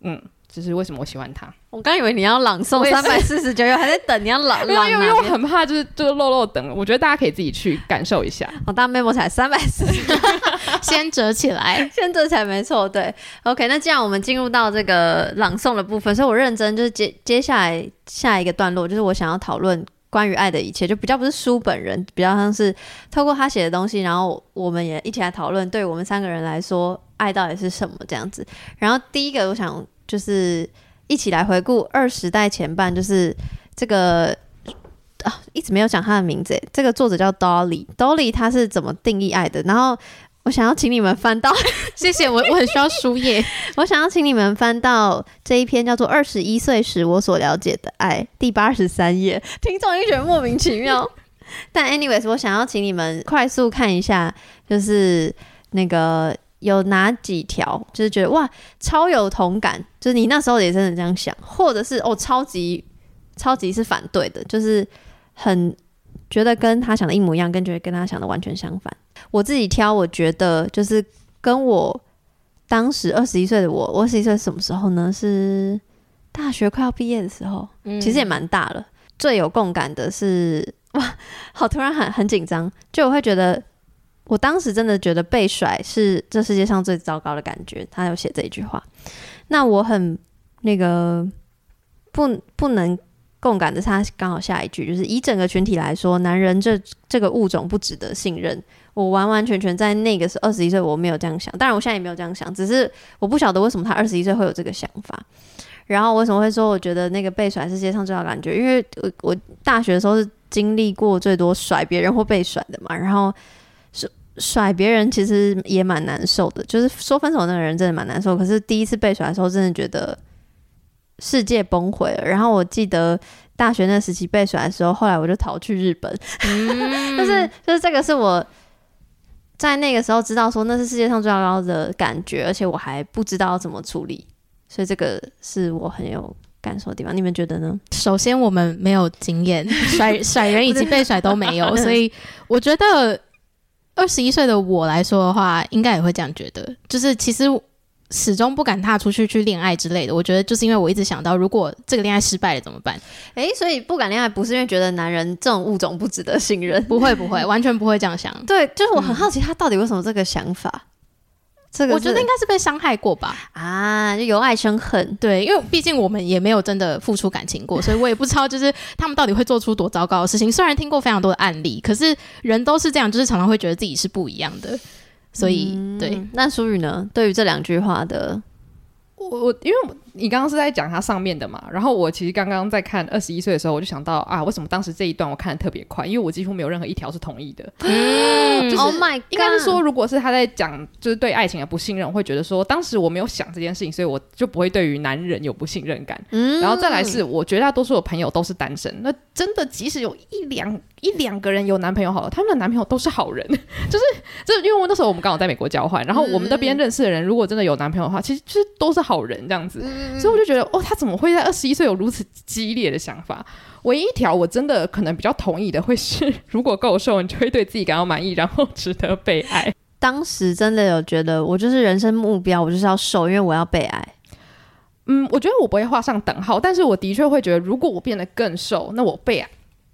嗯。这是为什么我喜欢他？我刚以为你要朗诵三百四十九页，还在等你要朗 [laughs] 朗因为我？很怕就是就是漏漏等，我觉得大家可以自己去感受一下。我当 memo 才三百四十，[laughs] 先折 [laughs] 起来。先折起来没错。对，OK，那既然我们进入到这个朗诵的部分，所以我认真就是接接下来下一个段落，就是我想要讨论关于爱的一切，就比较不是书本人，比较像是透过他写的东西，然后我们也一起来讨论，对我们三个人来说，爱到底是什么这样子。然后第一个，我想就是一起来回顾二十代前半，就是这个。啊，一直没有讲他的名字。这个作者叫 Dolly，Dolly 他是怎么定义爱的？然后我想要请你们翻到 [laughs] 谢谢我，我很需要书页。[laughs] 我想要请你们翻到这一篇叫做《二十一岁时我所了解的爱》第八十三页，听众就觉得莫名其妙。[laughs] 但 anyways，我想要请你们快速看一下，就是那个有哪几条，就是觉得哇超有同感，就是你那时候也真的这样想，或者是哦超级超级是反对的，就是很觉得跟他想的一模一样，跟觉得跟他想的完全相反。我自己挑，我觉得就是跟我当时二十一岁的我，我二十一岁什么时候呢？是大学快要毕业的时候，其实也蛮大了。最有共感的是，哇，好突然很很紧张，就我会觉得，我当时真的觉得被甩是这世界上最糟糕的感觉。他有写这一句话，那我很那个不不能共感的是，他刚好下一句就是以整个群体来说，男人这这个物种不值得信任。我完完全全在那个时二十一岁，我没有这样想。当然，我现在也没有这样想，只是我不晓得为什么他二十一岁会有这个想法。然后为什么会说我觉得那个被甩是世界上最好感觉？因为我我大学的时候是经历过最多甩别人或被甩的嘛。然后甩甩别人其实也蛮难受的，就是说分手那个人真的蛮难受。可是第一次被甩的时候，真的觉得世界崩毁了。然后我记得大学那时期被甩的时候，后来我就逃去日本。[laughs] 就是就是这个是我在那个时候知道说那是世界上最糟糕的感觉，而且我还不知道怎么处理，所以这个是我很有感受的地方。你们觉得呢？首先，我们没有经验，[laughs] 甩甩人以及被甩都没有，[laughs] 所以我觉得二十一岁的我来说的话，应该也会这样觉得。就是其实始终不敢踏出去去恋爱之类的。我觉得就是因为我一直想到，如果这个恋爱失败了怎么办？诶，所以不敢恋爱不是因为觉得男人这种物种不值得信任，不会不会，完全不会这样想。对，就是我很好奇他到底为什么这个想法。这个我觉得应该是被伤害过吧。啊，就由爱生恨。对，因为毕竟我们也没有真的付出感情过，所以我也不知道就是他们到底会做出多糟糕的事情。虽然听过非常多的案例，可是人都是这样，就是常常会觉得自己是不一样的。所以，对，嗯，那舒宇呢？对于这两句话的，我我因为我你刚刚是在讲它上面的嘛，然后我其实刚刚在看二十一岁的时候，我就想到啊，为什么当时这一段我看的特别快？因为我几乎没有任何一条是同意的。[laughs] 嗯，就是 Oh my，God 应该是说，如果是他在讲就是对爱情的不信任，我会觉得说，当时我没有想这件事情，所以我就不会对于男人有不信任感。嗯然后再来是，我绝大多数的朋友都是单身，那真的即使有一两一两个人有男朋友好了，他们的男朋友都是好人，[laughs] 就是就是因为我那时候我们刚好在美国交换，然后我们那边认识的人，如果真的有男朋友的话，其实就是都是好人这样子。所以我就觉得，哦，他怎么会在二十一岁有如此激烈的想法？唯一一条我真的可能比较同意的，会是 [laughs] 如果够瘦，你就会对自己感到满意，然后值得被爱。当时真的有觉得，我就是人生目标，我就是要瘦，因为我要被爱。嗯，我觉得我不会画上等号，但是我的确会觉得，如果我变得更瘦，那我被爱、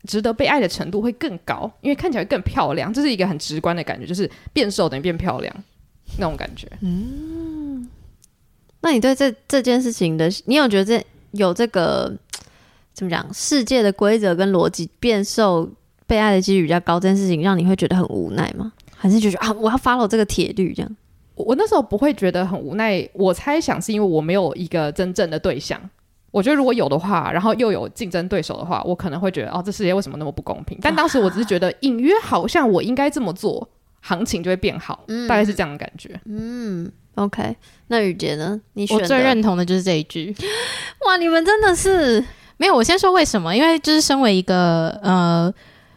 值得被爱的程度会更高，因为看起来更漂亮，这是一个很直观的感觉，就是变瘦等于变漂亮那种感觉。那你对这这件事情的，你有觉得这有这个 [tsk] 怎么讲？世界的规则跟逻辑变瘦被爱的几率比较高，这件事情让你会觉得很无奈吗？还是觉得啊，我要 follow 这个铁律这样？我我那时候不会觉得很无奈，我猜想是因为我没有一个真正的对象。我觉得如果有的话，然后又有竞争对手的话，我可能会觉得哦，这世界为什么那么不公平？但当时我只是觉得隐约好像我应该这么做，行情就会变好，大概是这样的感觉。嗯，OK。那雨杰呢？你选我最认同的就是这一句。[gasps] 哇，你们真的是没有，我先说为什么？因为就是身为一个呃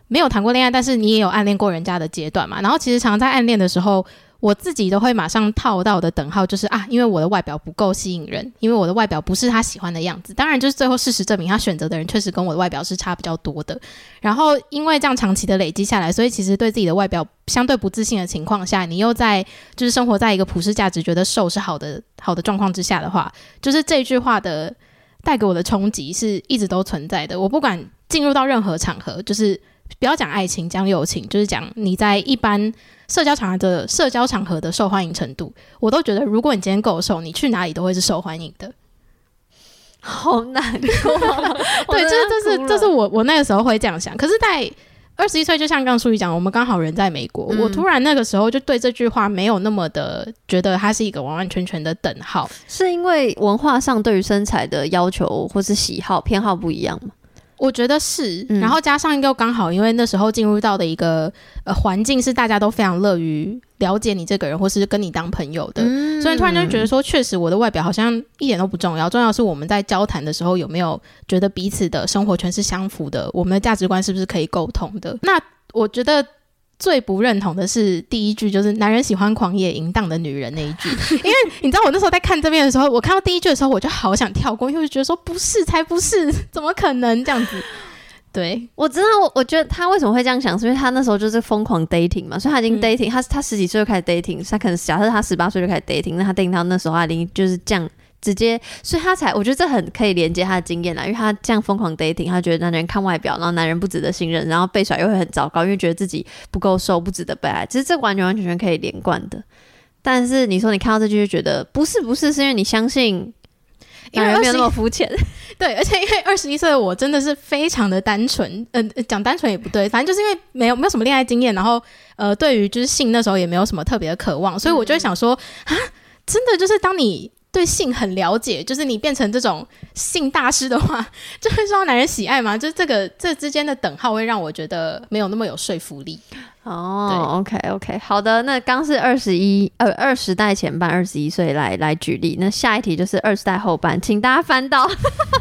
没有谈过恋爱，但是你也有暗恋过人家的阶段嘛。然后其实常常在暗恋的时候，我自己都会马上套到的等号，就是啊，因为我的外表不够吸引人，因为我的外表不是他喜欢的样子。当然，就是最后事实证明，他选择的人确实跟我的外表是差比较多的。然后因为这样长期的累积下来，所以其实对自己的外表相对不自信的情况下，你又在就是生活在一个普世价值觉得瘦是好的好的状况之下的话，就是这句话的带给我的冲击是一直都存在的。我不管进入到任何场合，就是不要讲爱情，讲友情，就是讲你在一般社交场合的社交场合的受欢迎程度，我都觉得，如果你今天够瘦，你去哪里都会是受欢迎的。好难过。[laughs] 对，这这是这是我我那个时候会这样想。可是，在二十一岁，就像刚刚淑仪讲，我们刚好人在美国，嗯我突然那个时候就对这句话没有那么的觉得它是一个完完全全的等号。是因为文化上对于身材的要求或是喜好偏好不一样吗？我觉得是，嗯然后加上又刚好，因为那时候进入到的一个呃环境是大家都非常乐于了解你这个人，或是跟你当朋友的，嗯所以突然就觉得说，确实我的外表好像一点都不重要，重要是我们在交谈的时候有没有觉得彼此的生活圈是相符的，我们的价值观是不是可以沟通的？那我觉得。最不认同的是第一句，就是男人喜欢狂野淫荡的女人那一句，[laughs] 因为你知道我那时候在看这边的时候，我看到第一句的时候，我就好想跳过，因为我就觉得说不是，才不是，怎么可能这样子？对，我知道，我我觉得他为什么会这样想，是因为他那时候就是疯狂 dating 嘛，所以他已经嗯。dating，、他他十几岁就开始 dating，他可能假设他十八岁就开始 dating，那他 dating 到那时候他已经就是这样直接，所以他才我觉得这很可以连接他的经验啦，因为他这样疯狂 dating，他觉得男人看外表，然后男人不值得信任，然后被甩又会很糟糕，因为觉得自己不够瘦，不值得被爱，其实这完全完全全可以连贯的。但是你说你看到这句就觉得不是不是，是因为你相信因为没有那么肤浅，对，[laughs] 而且因为二十一岁的我真的是非常的单纯，呃，讲单纯也不对，反正就是因为没有没有什么恋爱经验，然后呃，对于就是性那时候也没有什么特别的渴望，所以我就会想说啊，真的就是当你对性很了解，就是你变成这种性大师的话，[laughs] 就会受到男人喜爱吗？就是这个这之间的等号会让我觉得没有那么有说服力。哦，OK OK，好的，那刚是二十一呃二十代前半，二十一岁来来举例，那下一题就是二十代后半，请大家翻到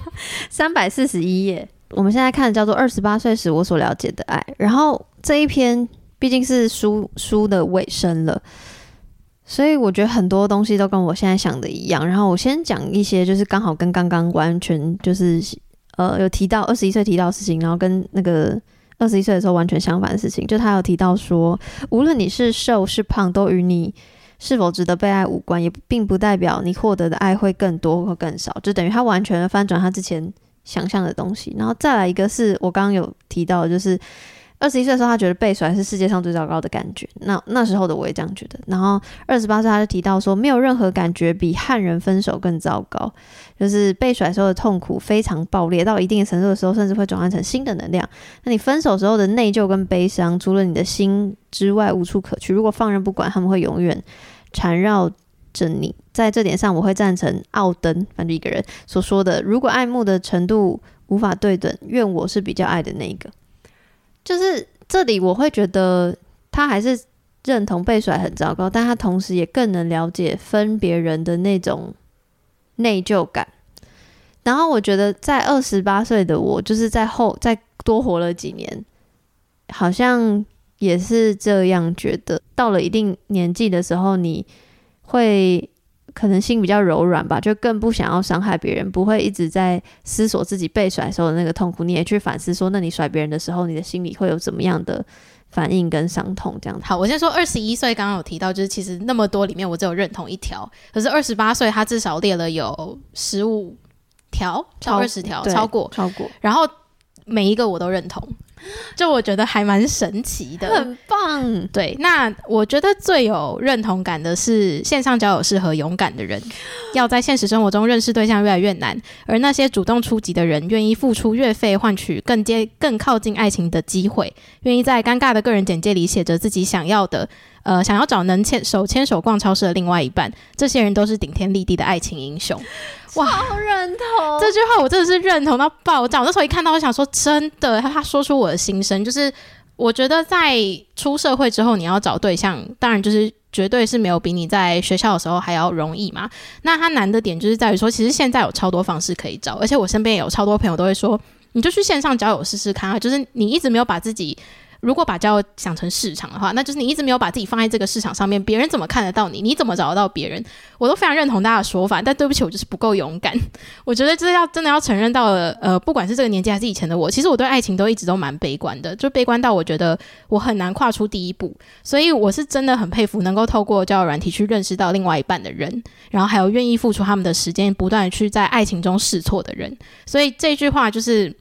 [laughs] 三百四十一页。我们现在看的叫做《二十八岁时我所了解的爱》，然后这一篇毕竟是书书的尾声了，所以我觉得很多东西都跟我现在想的一样。然后我先讲一些，就是刚好跟刚刚完全就是呃有提到二十一岁提到的事情，然后跟那个二十一岁的时候完全相反的事情。就他有提到说，无论你是瘦是胖，都与你是否值得被爱无关，也并不代表你获得的爱会更多或更少。就等于他完全翻转他之前想象的东西。然后再来一个是我刚刚有提到，就是二十一岁的时候，他觉得被甩是世界上最糟糕的感觉。那那时候的我也这样觉得。然后二十八岁他就提到说，没有任何感觉比汉人分手更糟糕，就是被甩时候的痛苦非常爆裂，到一定的程度的时候，甚至会转换成新的能量。那你分手时候的内疚跟悲伤，除了你的心之外无处可去。如果放任不管，他们会永远缠绕着你。在这点上，我会赞成奥登，反正一个人所说的：如果爱慕的程度无法对等，愿我是比较爱的那一个。就是这里，我会觉得他还是认同被甩很糟糕，但他同时也更能了解分别人的那种内疚感。然后我觉得，在二十八岁的我，就是在后再多活了几年，好像也是这样觉得。到了一定年纪的时候，你会可能心比较柔软吧，就更不想要伤害别人，不会一直在思索自己被甩时候的那个痛苦。你也去反思说，那你甩别人的时候，你的心里会有怎么样的反应跟伤痛？这样子。好，我先说二十一岁，刚刚有提到，就是其实那么多里面，我只有认同一条，可是二十八岁他至少列了有十五条到二十条，超过，超过，然后每一个我都认同，就我觉得还蛮神奇的。很棒。对，那我觉得最有认同感的是线上交友适合勇敢的人，要在现实生活中认识对象越来越难，而那些主动出击的人，愿意付出月费换取更接更靠近爱情的机会，愿意在尴尬的个人简介里写着自己想要的。呃，想要找能牵手牵手逛超市的另外一半，这些人都是顶天立地的爱情英雄。哇，好认同这句话我真的是认同到爆炸。我那时候一看到，我想说，真的，他他说出我的心声，就是我觉得在出社会之后，你要找对象，当然就是绝对是没有比你在学校的时候还要容易嘛。那他难的点就是在于说，其实现在有超多方式可以找，而且我身边也有超多朋友都会说，你就去线上交友试试看啊，就是你一直没有把自己。如果把交友想成市场的话，那就是你一直没有把自己放在这个市场上面，别人怎么看得到你？你怎么找得到别人？我都非常认同大家的说法，但对不起，我就是不够勇敢。[laughs] 我觉得这要真的要承认到了，呃，不管是这个年纪还是以前的我，其实我对爱情都一直都蛮悲观的，就悲观到我觉得我很难跨出第一步。所以我是真的很佩服能够透过交友软体去认识到另外一半的人，然后还有愿意付出他们的时间，不断去在爱情中试错的人。所以这句话就是。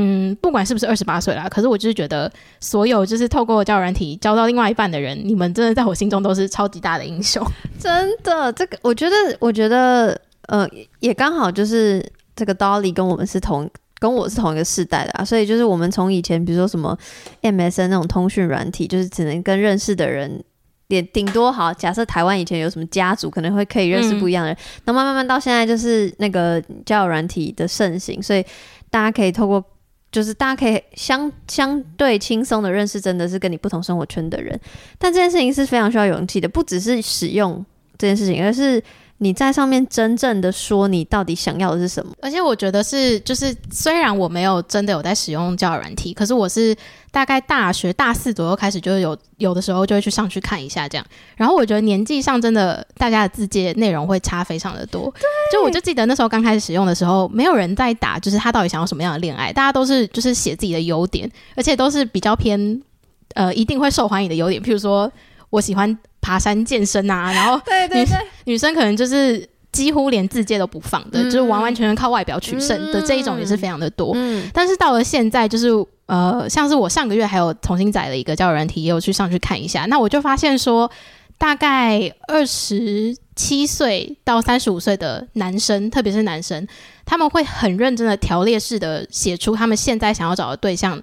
嗯，不管是不是二十八岁啦，可是我就是觉得，所有就是透过交友软体交到另外一半的人，你们真的在我心中都是超级大的英雄。真的，这个我觉得，我觉得，呃，也刚好就是这个 Dolly 跟我们是同，跟我是同一个世代的啊，所以就是我们从以前，比如说什么 MSN 那种通讯软体，就是只能跟认识的人。也顶多好，假设台湾以前有什么家族，可能会可以认识不一样的人。那、慢慢慢到现在，就是那个交友软体的盛行，所以大家可以透过，就是大家可以相相对轻松的认识，真的是跟你不同生活圈的人。但这件事情是非常需要勇气的，不只是使用这件事情，而是你在上面真正的说你到底想要的是什么。而且我觉得是，就是虽然我没有真的有在使用交友软体，可是我是大概大学大四左右开始，就是有有的时候就会去上去看一下这样。然后我觉得年纪上真的大家的字界内容会差非常的多。对就我就记得那时候刚开始使用的时候，没有人在打，就是他到底想要什么样的恋爱，大家都是就是写自己的优点，而且都是比较偏呃一定会受欢迎的优点，譬如说我喜欢爬山健身啊，然后 [laughs] 对对女生可能就是几乎连字界都不放的，嗯就是完完全全靠外表取胜的这一种也是非常的多。嗯，但是到了现在，就是呃，像是我上个月还有重新载了一个交友软体，也有去上去看一下，那我就发现说，大概二十七岁到三十五岁的男生，特别是男生，他们会很认真的条列式的写出他们现在想要找的对象。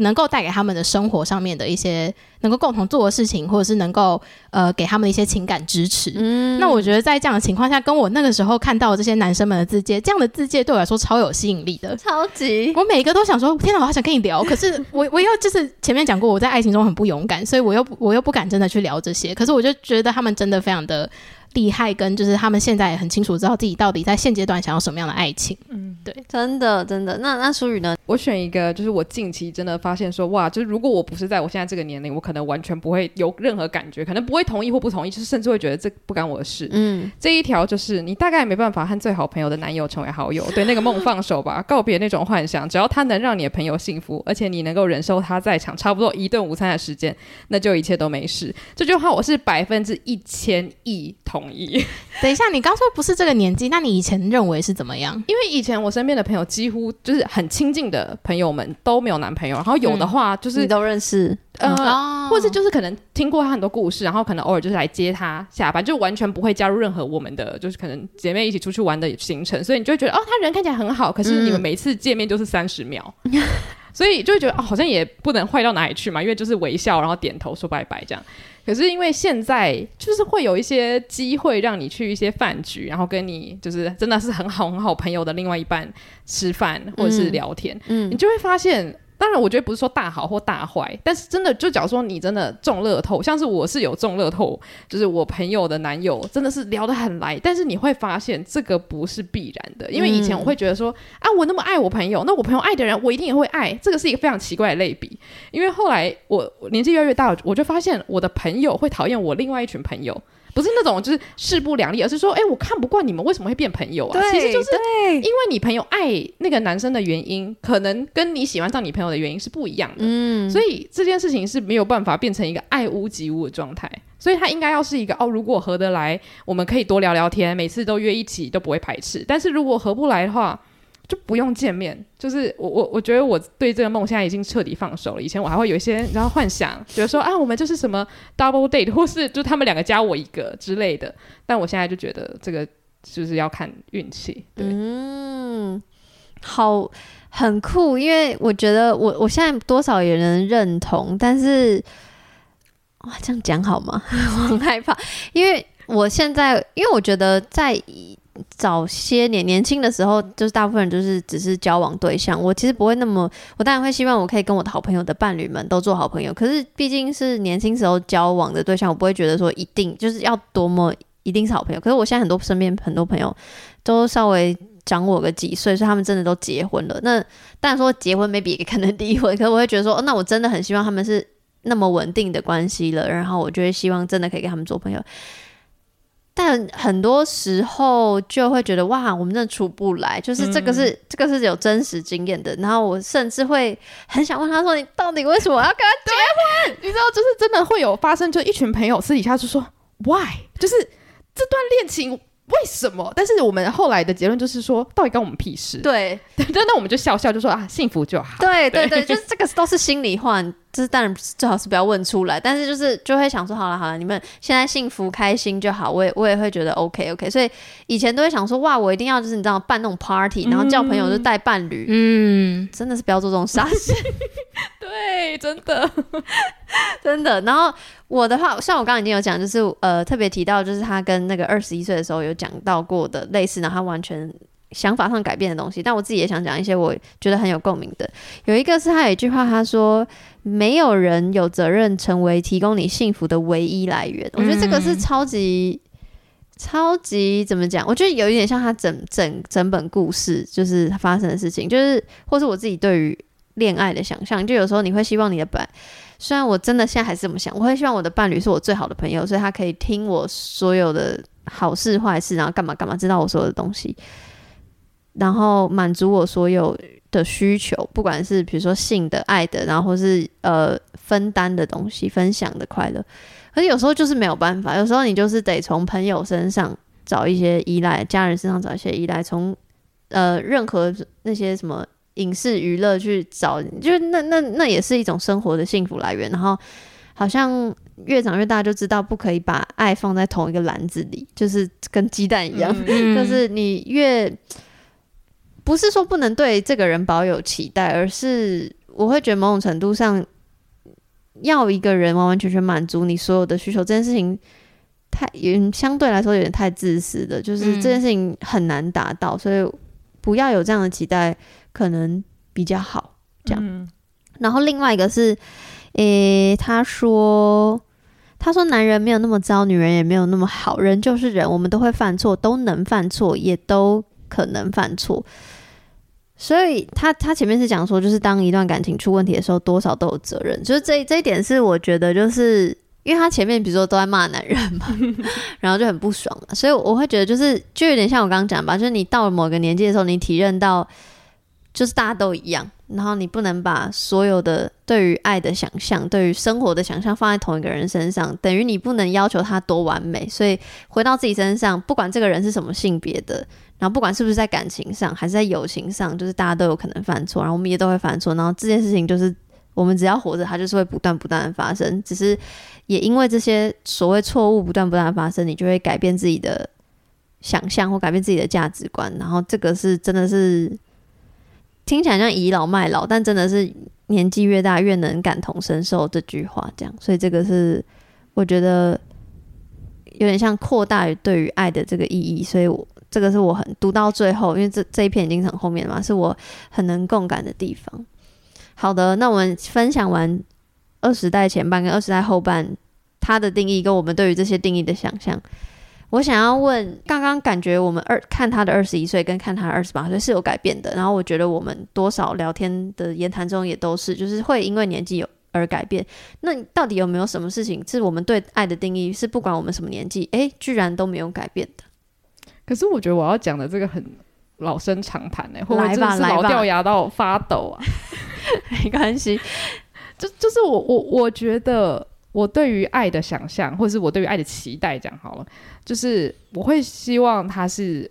能够带给他们的生活上面的一些能够共同做的事情，或者是能够呃给他们的一些情感支持。嗯那我觉得在这样的情况下，跟我那个时候看到的这些男生们的字界，这样的字界对我来说超有吸引力的。超级我每一个都想说，天哪，我好想跟你聊。可是 [laughs] 我我又就是前面讲过，我在爱情中很不勇敢，所以我又我又不敢真的去聊这些。可是我就觉得他们真的非常的厉害，跟就是他们现在也很清楚知道自己到底在现阶段想要什么样的爱情。嗯，对真的真的。那那淑雨呢？我选一个，就是我近期真的发现说，哇，就是如果我不是在我现在这个年龄，我可能完全不会有任何感觉，可能不会同意或不同意，就是甚至会觉得这不干我的事。嗯，这一条就是你大概没办法和最好朋友的男友成为好友，对那个梦放手吧，告别那种幻想。只要他能让你的朋友幸福，而且你能够忍受他在场差不多一顿午餐的时间，那就一切都没事。这句话我是百分之一千亿同意，[laughs] 等一下，你刚说不是这个年纪，那你以前认为是怎么样？因为以前我身边的朋友几乎就是很亲近的朋友们都没有男朋友，然后有的话就是、你都认识，呃。哦或者是就是可能听过他很多故事，然后可能偶尔就是来接他下班，就完全不会加入任何我们的就是可能姐妹一起出去玩的行程，所以你就会觉得哦，他人看起来很好，可是你们每次见面就是三十秒，[laughs] 所以就会觉得哦，好像也不能坏到哪里去嘛，因为就是微笑，然后点头说拜拜这样。可是因为现在就是会有一些机会让你去一些饭局，然后跟你就是真的是很好很好朋友的另外一半吃饭或者是聊天，嗯你就会发现当然，我觉得不是说大好或大坏，但是真的就假如说你真的中乐透，像是我是有中乐透，就是我朋友的男友真的是聊得很来，但是你会发现这个不是必然的，因为以前我会觉得说、啊，我那么爱我朋友，那我朋友爱的人我一定也会爱，这个是一个非常奇怪的类比。因为后来我年纪越来越大，我就发现我的朋友会讨厌我另外一群朋友。不是那种就是势不两立，而是说，哎、我看不惯你们，为什么会变朋友啊？其实就是因为你朋友爱那个男生的原因，可能跟你喜欢上你朋友的原因是不一样的，嗯，所以这件事情是没有办法变成一个爱屋及乌的状态。所以他应该要是一个哦，如果合得来，我们可以多聊聊天，每次都约一起都不会排斥。但是如果合不来的话，就不用见面。就是我我我觉得我对这个梦现在已经彻底放手了。以前我还会有一些然后幻想，觉得说啊，我们就是什么 double date，或是就他们两个加我一个之类的。但我现在就觉得这个就是要看运气。对，嗯，好，很酷，因为我觉得我我现在多少也能认同，但是哇，这样讲好吗？[laughs] 我很害怕，因为我现在，因为我觉得在早些年年轻的时候，就是大部分人就是只是交往对象，我其实不会那么，我当然会希望我可以跟我的好朋友的伴侣们都做好朋友，可是毕竟是年轻时候交往的对象，我不会觉得说一定就是要多么一定是好朋友。可是我现在很多身边很多朋友都稍微长我个几岁，所以他们真的都结婚了。那当然说结婚 maybe 可能离婚，[laughs] 可是我会觉得说，哦，那我真的很希望他们是那么稳定的关系了，然后我就会希望真的可以跟他们做朋友。但很多时候就会觉得哇，我们真的处不来，就是这个是、这个是有真实经验的。然后我甚至会很想问他说：“你到底为什么要跟他结婚你知道，就是真的会有发生，就一群朋友私底下就说 why，就是这段恋情为什么？但是我们后来的结论就是说，到底关我们屁事？对 [laughs] 对，那我们就笑笑，就说啊，幸福就好。对对对，就是这个都是心里话，就是当然最好是不要问出来，但是就是就会想说，好了好了，你们现在幸福开心就好，我也我也会觉得 OK OK，所以以前都会想说，哇，我一定要就是你知道办那种 party，然后叫朋友就带伴侣，嗯，真的是不要做这种傻事。[laughs] 对，真的。[laughs] 真的。然后我的话，像我刚刚已经有讲，就是呃特别提到，就是他跟那个二十一岁的时候有讲到过的类似，然后他完全想法上改变的东西。但我自己也想讲一些我觉得很有共鸣的。有一个是他有一句话，他说：“没有人有责任成为提供你幸福的唯一来源。”我觉得这个是超级。超级怎么讲？我觉得有一点像他整整整本故事，就是他发生的事情，就是或是我自己对于恋爱的想象。就有时候你会希望你的伴，虽然我真的现在还是这么想，我会希望我的伴侣是我最好的朋友，所以他可以听我所有的好事坏事，然后干嘛干嘛，知道我所有的东西，然后满足我所有的需求，不管是比如说性的、爱的，然后或是呃分担的东西、分享的快乐。可是有时候就是没有办法，有时候你就是得从朋友身上找一些依赖，家人身上找一些依赖，从呃任何那些什么影视娱乐去找，就是那那那也是一种生活的幸福来源。然后好像越长越大就知道不可以把爱放在同一个篮子里，就是跟鸡蛋一样，嗯 [laughs] 就是你越不是说不能对这个人保有期待，而是我会觉得某种程度上，要一个人完完全全满足你所有的需求，这件事情太也相对来说有点太自私的，就是嗯这件事情很难达到，所以不要有这样的期待，可能比较好。这样嗯然后另外一个是，诶、他说。他说：“男人没有那么糟，女人也没有那么好，人就是人，我们都会犯错，都能犯错，也都可能犯错。所以他他前面是讲说，就是当一段感情出问题的时候，多少都有责任。就是这这一点是我觉得，就是因为他前面比如说都在骂男人嘛，[laughs] 然后就很不爽嘛，所以我会觉得就是就有点像我刚刚讲吧，就是你到了某个年纪的时候，你体认到就是大家都一样，然后你不能把所有的对于爱的想象、对于生活的想象放在同一个人身上，等于你不能要求他多完美。所以回到自己身上，不管这个人是什么性别的，然后不管是不是在感情上还是在友情上，就是大家都有可能犯错，然后我们也都会犯错，然后这件事情就是我们只要活着，它就是会不断不断的发生。只是也因为这些所谓错误不断不断的发生，你就会改变自己的想象或改变自己的价值观，然后这个是真的是。听起来像倚老卖老，但真的是年纪越大越能感同身受这句话，这样，所以这个是我觉得有点像扩大于对于爱的这个意义，所以我这个是我很读到最后，因为这这一篇已经很后面了嘛，是我很能共感的地方。好的，那我们分享完二十代前半跟二十代后半它的定义跟我们对于这些定义的想象。我想要问，刚刚感觉我们二看他的二十一岁跟看他二十八岁是有改变的，然后我觉得我们多少聊天的言谈中也都是，就是会因为年纪有而改变。那到底有没有什么事情是我们对爱的定义是不管我们什么年纪，诶，居然都没有改变的？可是我觉得我要讲的这个很老生常谈呢、会不会真的是老掉牙到发抖啊？[laughs] 没关系，就就是我我我觉得我对于爱的想象，或者是我对于爱的期待，讲好了，就是我会希望他是，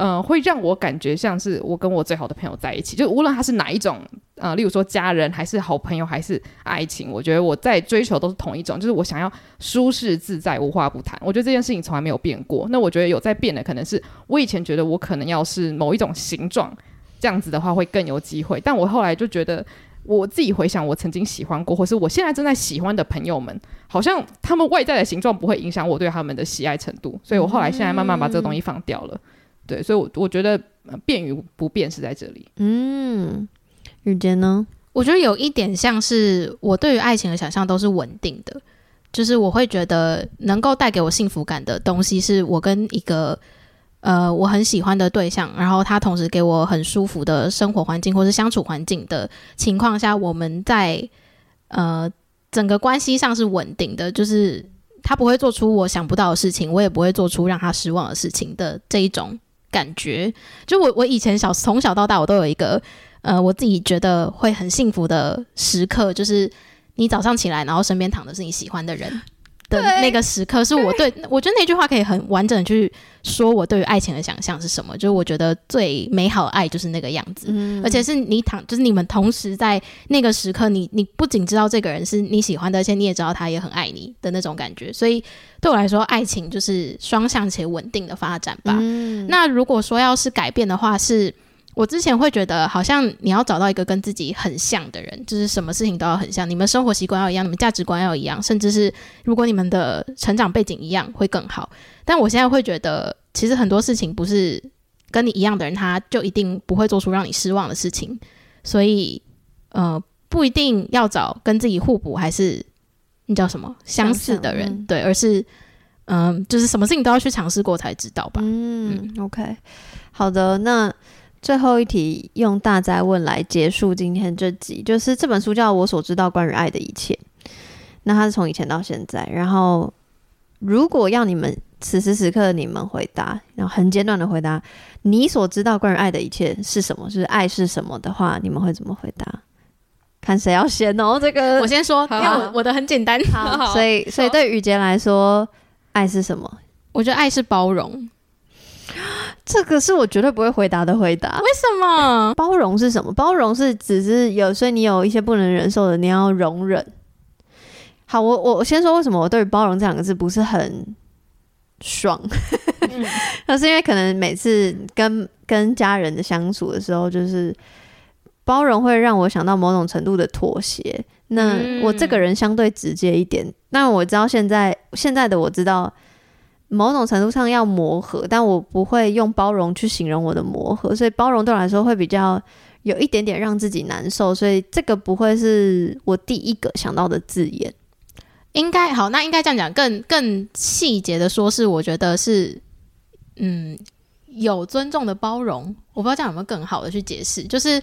呃，会让我感觉像是我跟我最好的朋友在一起，就无论他是哪一种，呃，例如说家人，还是好朋友，还是爱情，我觉得我在追求都是同一种，就是我想要舒适自在，无话不谈。我觉得这件事情从来没有变过。那我觉得有在变的，可能是我以前觉得我可能要是某一种形状，这样子的话会更有机会，但我后来就觉得。我自己回想，我曾经喜欢过，或是我现在正在喜欢的朋友们，好像他们外在的形状不会影响我对他们的喜爱程度，所以我后来现在慢慢把这个东西放掉了。对，所以我，我觉得、呃变与不变是在这里。嗯，雨杰呢？我觉得有一点像是我对于爱情的想象都是稳定的，就是我会觉得能够带给我幸福感的东西，是我跟一个呃我很喜欢的对象，然后他同时给我很舒服的生活环境或是相处环境的情况下，我们在呃整个关系上是稳定的，就是他不会做出我想不到的事情，我也不会做出让他失望的事情的这一种感觉。就我我以前小从小到大，我都有一个呃我自己觉得会很幸福的时刻，就是你早上起来，然后身边躺的是你喜欢的人。的那个时刻，是我对我觉得那句话可以很完整的去说我对于爱情的想象是什么。就是我觉得最美好的爱就是那个样子，嗯而且是你躺，就是你们同时在那个时刻，你你不仅知道这个人是你喜欢的，而且你也知道他也很爱你的那种感觉。所以对我来说，爱情就是双向且稳定的发展吧。嗯那如果说要是改变的话，是我之前会觉得好像你要找到一个跟自己很像的人，就是什么事情都要很像，你们生活习惯要一样，你们价值观要一样，甚至是如果你们的成长背景一样会更好。但我现在会觉得，其实很多事情不是跟你一样的人，他就一定不会做出让你失望的事情，所以呃，不一定要找跟自己互补还是那叫什么相似的人，对，而是嗯、就是什么事情都要去尝试过才知道吧。嗯，OK，好的，那最后一题用大灾问来结束今天这集，就是这本书叫《我所知道关于爱的一切》，那它是从以前到现在，然后如果要你们此时此刻你们回答，然后很简短的回答，你所知道关于爱的一切是什么？就是爱是什么的话，你们会怎么回答？看谁要先哦，这个我先说，因为我我的很简单。好，[laughs] 所以所以对雨杰来说，爱是什么？我觉得爱是包容。[gasps] 这个是我绝对不会回答的回答。为什么？[laughs] 包容是什么？包容是只是有，所以你有一些不能忍受的，你要容忍。好，我我我先说为什么我对于包容这两个字不是很爽，[laughs] 那、是因为可能每次跟跟家人的相处的时候，就是包容会让我想到某种程度的妥协。那嗯我这个人相对直接一点，那我知道现在现在的我知道。某种程度上要磨合，但我不会用包容去形容我的磨合，所以包容对我来说会比较有一点点让自己难受，所以这个不会是我第一个想到的字眼。应该好，那应该这样讲，更更细节的说，是我觉得是，嗯，有尊重的包容。我不知道这样有没有更好的去解释，就是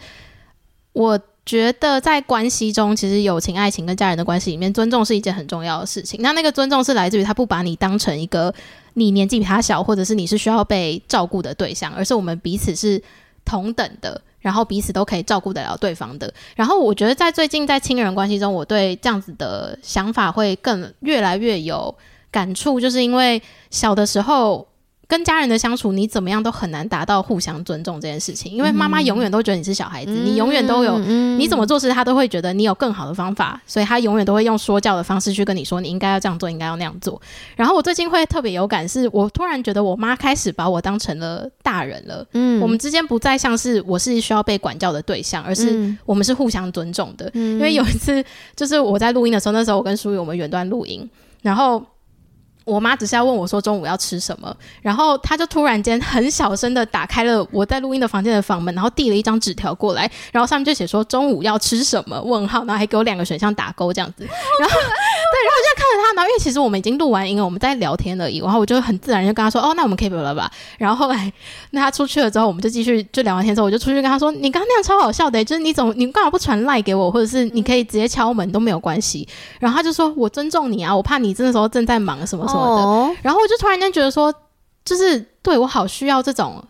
我觉得在关系中，其实友情、爱情跟家人的关系里面，尊重是一件很重要的事情。那那个尊重是来自于他不把你当成一个你年纪比他小，或者是你是需要被照顾的对象，而是我们彼此是同等的，然后彼此都可以照顾得了对方的。然后我觉得在最近在亲人关系中，我对这样子的想法会更越来越有感触，就是因为小的时候。跟家人的相处，你怎么样都很难达到互相尊重这件事情，因为妈妈永远都觉得你是小孩子，你永远都有嗯你怎么做事，她都会觉得你有更好的方法，所以她永远都会用说教的方式去跟你说，你应该要这样做，应该要那样做。然后我最近会特别有感，是我突然觉得我妈开始把我当成了大人了，嗯我们之间不再像是我是需要被管教的对象，而是嗯我们是互相尊重的。因因为有一次，就是我在录音的时候，那时候我跟舒宇我们远端录音，然后我妈只是要问我说中午要吃什么，然后她就突然间很小声的打开了我在录音的房间的房门，然后递了一张纸条过来，然后上面就写说中午要吃什么？问号，然后还给我两个选项打勾这样子，[laughs] 然后对，然后我就看着她，然后因为其实我们已经录完音了，我们在聊天而已，然后我就很自然就跟她说，哦，那我们可以了吧？然后后来那她出去了之后，我们就继续就聊完天之后，我就出去跟她说，你刚刚那样超好笑的、就是你怎么你干嘛不传赖给我，或者是你可以直接敲门都没有关系。然后她就说，我尊重你啊，我怕你这个时候正在忙什么什么的。哦，然后我就突然间觉得说，就是对我好需要这种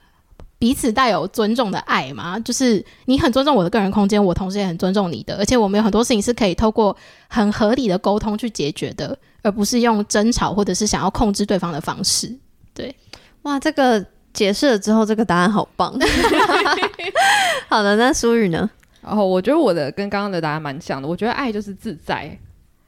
彼此带有尊重的爱嘛，就是你很尊重我的个人空间，我同时也很尊重你的，而且我们有很多事情是可以透过很合理的沟通去解决的，而不是用争吵或者是想要控制对方的方式。对哇，这个解释了之后，这个答案好棒。[laughs] 好的，那苏雨呢？然后我觉得我的跟刚刚的答案蛮像的，我觉得爱就是自在。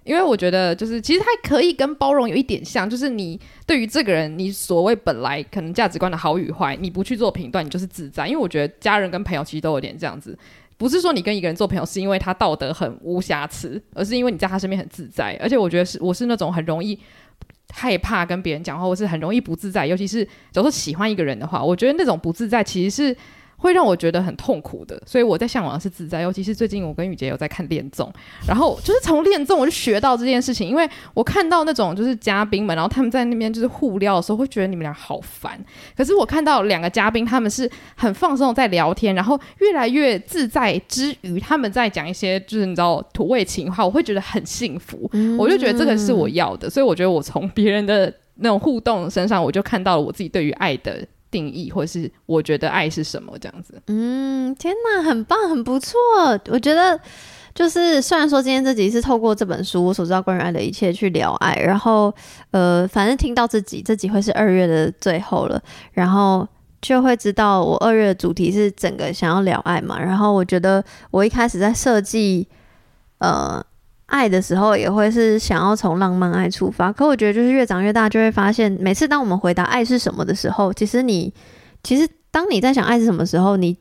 因为我觉得，就是其实它可以跟包容有一点像，就是你对于这个人，你所谓本来可能价值观的好与坏，你不去做评断，你就是自在。因为我觉得家人跟朋友其实都有点这样子，不是说你跟一个人做朋友是因为他道德很无瑕疵，而是因为你在他身边很自在。而且我觉得是我是那种很容易害怕跟别人讲话，或是很容易不自在，尤其是假如说喜欢一个人的话，我觉得那种不自在其实是。会让我觉得很痛苦的，所以我在向往的是自在。尤其是最近我跟雨杰有在看恋综，然后就是从恋综我就学到这件事情，因为我看到那种就是嘉宾们，然后他们在那边就是互撩的时候，会觉得你们俩好烦。可是我看到两个嘉宾，他们是很放松在聊天，然后越来越自在之余，他们在讲一些就是你知道土味情话，我会觉得很幸福。我就觉得这个是我要的，所以我觉得我从别人的那种互动身上，我就看到了我自己对于爱的。定义，或是我觉得爱是什么这样子。嗯，天哪，很棒，很不错。我觉得就是虽然说今天这集是透过这本书我所知道关于爱的一切去聊爱，然后呃，反正听到自己这集会是二月的最后了，然后就会知道我二月的主题是整个想要聊爱嘛。然后我觉得我一开始在设计呃爱的时候，也会是想要从浪漫爱出发。可我觉得就是越长越大，就会发现每次当我们回答爱是什么的时候，其实你其实当你在想爱是什么时候，你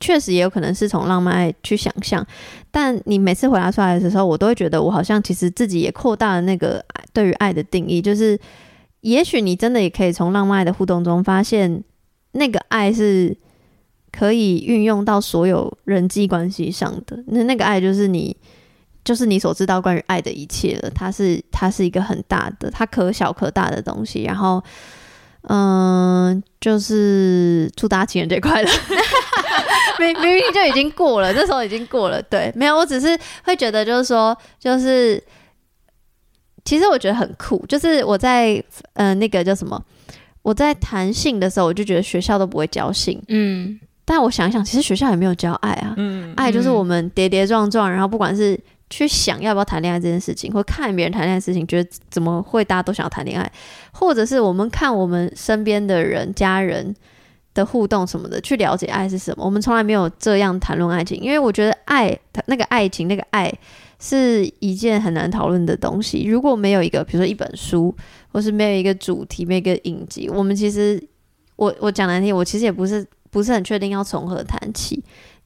确实也有可能是从浪漫爱去想象，但你每次回答出来的时候，我都会觉得我好像其实自己也扩大了那个对于爱的定义，就是也许你真的也可以从浪漫爱的互动中发现，那个爱是可以运用到所有人际关系上的。那那个爱就是你，就是你所知道关于爱的一切了。它是它是一个很大的，它可小可大的东西。然后。嗯，就是祝大家情人节快乐。[laughs] 明明明就已经过了，这时候已经过了。对，没有，我只是会觉得，就是说，就是其实我觉得很酷。就是我在呃那个叫什么，我在谈性的时候，我就觉得学校都不会教性。嗯，但我想一想，其实学校也没有教爱啊。嗯，爱就是我们跌跌撞撞，然后不管是去想要不要谈恋爱这件事情，或看别人谈恋爱的事情，觉得怎么会大家都想要谈恋爱，或者是我们看我们身边的人、家人的互动什么的，去了解爱是什么。我们从来没有这样谈论爱情，因为我觉得爱那个爱情那个爱是一件很难讨论的东西。如果没有一个，比如说一本书，或是没有一个主题、没有一个影集，我们其实我我讲难听，我其实也不是不是很确定要从何谈起。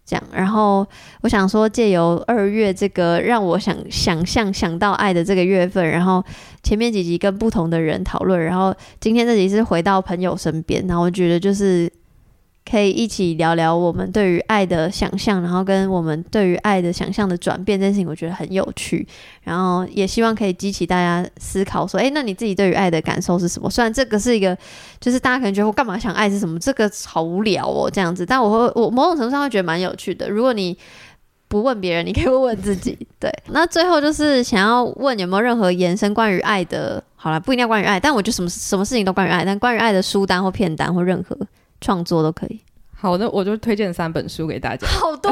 这样，然后我想说，借由二月这个让我想想象想到爱的这个月份，然后前面几集跟不同的人讨论，然后今天这集是回到朋友身边，然后我觉得就是可以一起聊聊我们对于爱的想象，然后跟我们对于爱的想象的转变这件事情，我觉得很有趣，然后也希望可以激起大家思考，说，诶，那你自己对于爱的感受是什么？虽然这个是一个，就是大家可能觉得我干嘛想爱是什么，这个好无聊哦，这样子，但我会我某种程度上会觉得蛮有趣的。如果你不问别人，你可以问问自己。对，[laughs] 那最后就是想要问有没有任何延伸关于爱的，好了，不一定要关于爱，但我觉得什么什么事情都关于爱，但关于爱的书单或片单或任何创作都可以。好，的我就推荐三本书给大家。[laughs] 好多，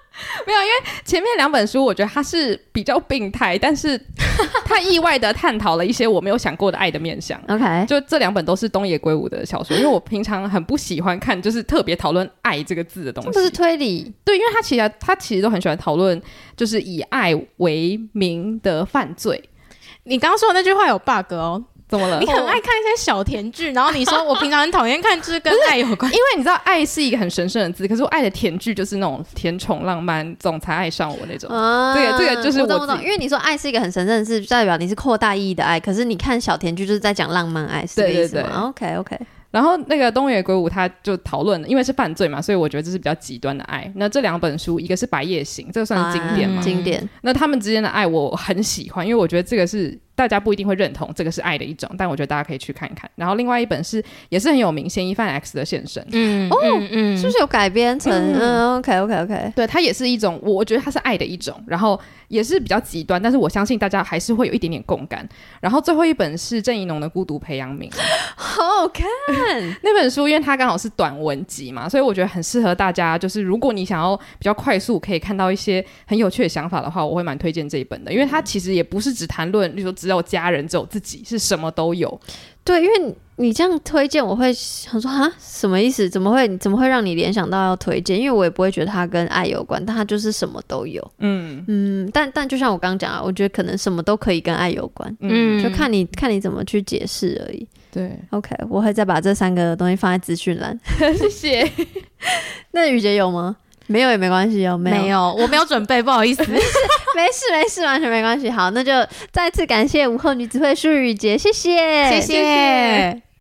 [laughs] 没有，因为前面两本书我觉得它是比较病态，但是 [laughs] 它意外的探讨了一些我没有想过的爱的面相。OK，就这两本都是东野圭吾的小说，因为我平常很不喜欢看，就是特别讨论“爱”这个字的东西。这不是推理，对，因为他其实他其实都很喜欢讨论，就是以爱为名的犯罪。你刚刚说的那句话有 bug 哦，怎么了？你很爱看一些小甜剧，然后你说我平常很讨厌看，就是跟 [laughs] 爱有关因。为你知道爱是一个很神圣的字，可是我爱的甜剧就是那种甜宠浪漫，总裁爱上我那种。啊这个这个就是我我懂我懂，因为你说爱是一个很神圣的事，代表你是扩大意义的爱。可是你看小甜剧就是在讲浪漫爱，是这个对对意思吗对？OK OK，然后那个东野圭吾他就讨论，因为是犯罪嘛，所以我觉得这是比较极端的爱。那这两本书，一个是《白夜行》，这个算是经典嘛？嗯经典。那他们之间的爱我很喜欢，因为我觉得这个是大家不一定会认同，这个是爱的一种，但我觉得大家可以去看一看。然后另外一本是也是很有名，《嫌疑犯 X 的现身》。嗯哦嗯嗯是不是有改编成？嗯嗯，OK OK OK，对，它也是一种，我我觉得它是爱的一种，然后也是比较极端，但是我相信大家还是会有一点点共感。然后最后一本是郑怡农的《孤独培养皿》，好好看。那本书因为它刚好是短文集嘛，所以我觉得很适合大家。就是如果你想要比较快速可以看到一些很有趣的想法的话，我会蛮推荐这一本的，因为它其实也不是只谈论，例如说只有家人、只有自己，是什么都有。对，因为你你这样推荐，我会想说啊，什么意思？怎么会怎么会让你联想到要推荐？因为我也不会觉得它跟爱有关，但它就是什么都有。嗯嗯，但但就像我刚刚讲啊，我觉得可能什么都可以跟爱有关，嗯，嗯，就看你看你怎么去解释而已。对，OK，我会再把这三个东西放在资讯栏。[laughs] 谢谢。那雨杰有吗？没有也没关系哦，没有没有，我没有准备，不好意思。没 [laughs] 事没事，没事完全没关系。好，那就再次感谢午后女子会舒雨杰，谢谢，谢谢。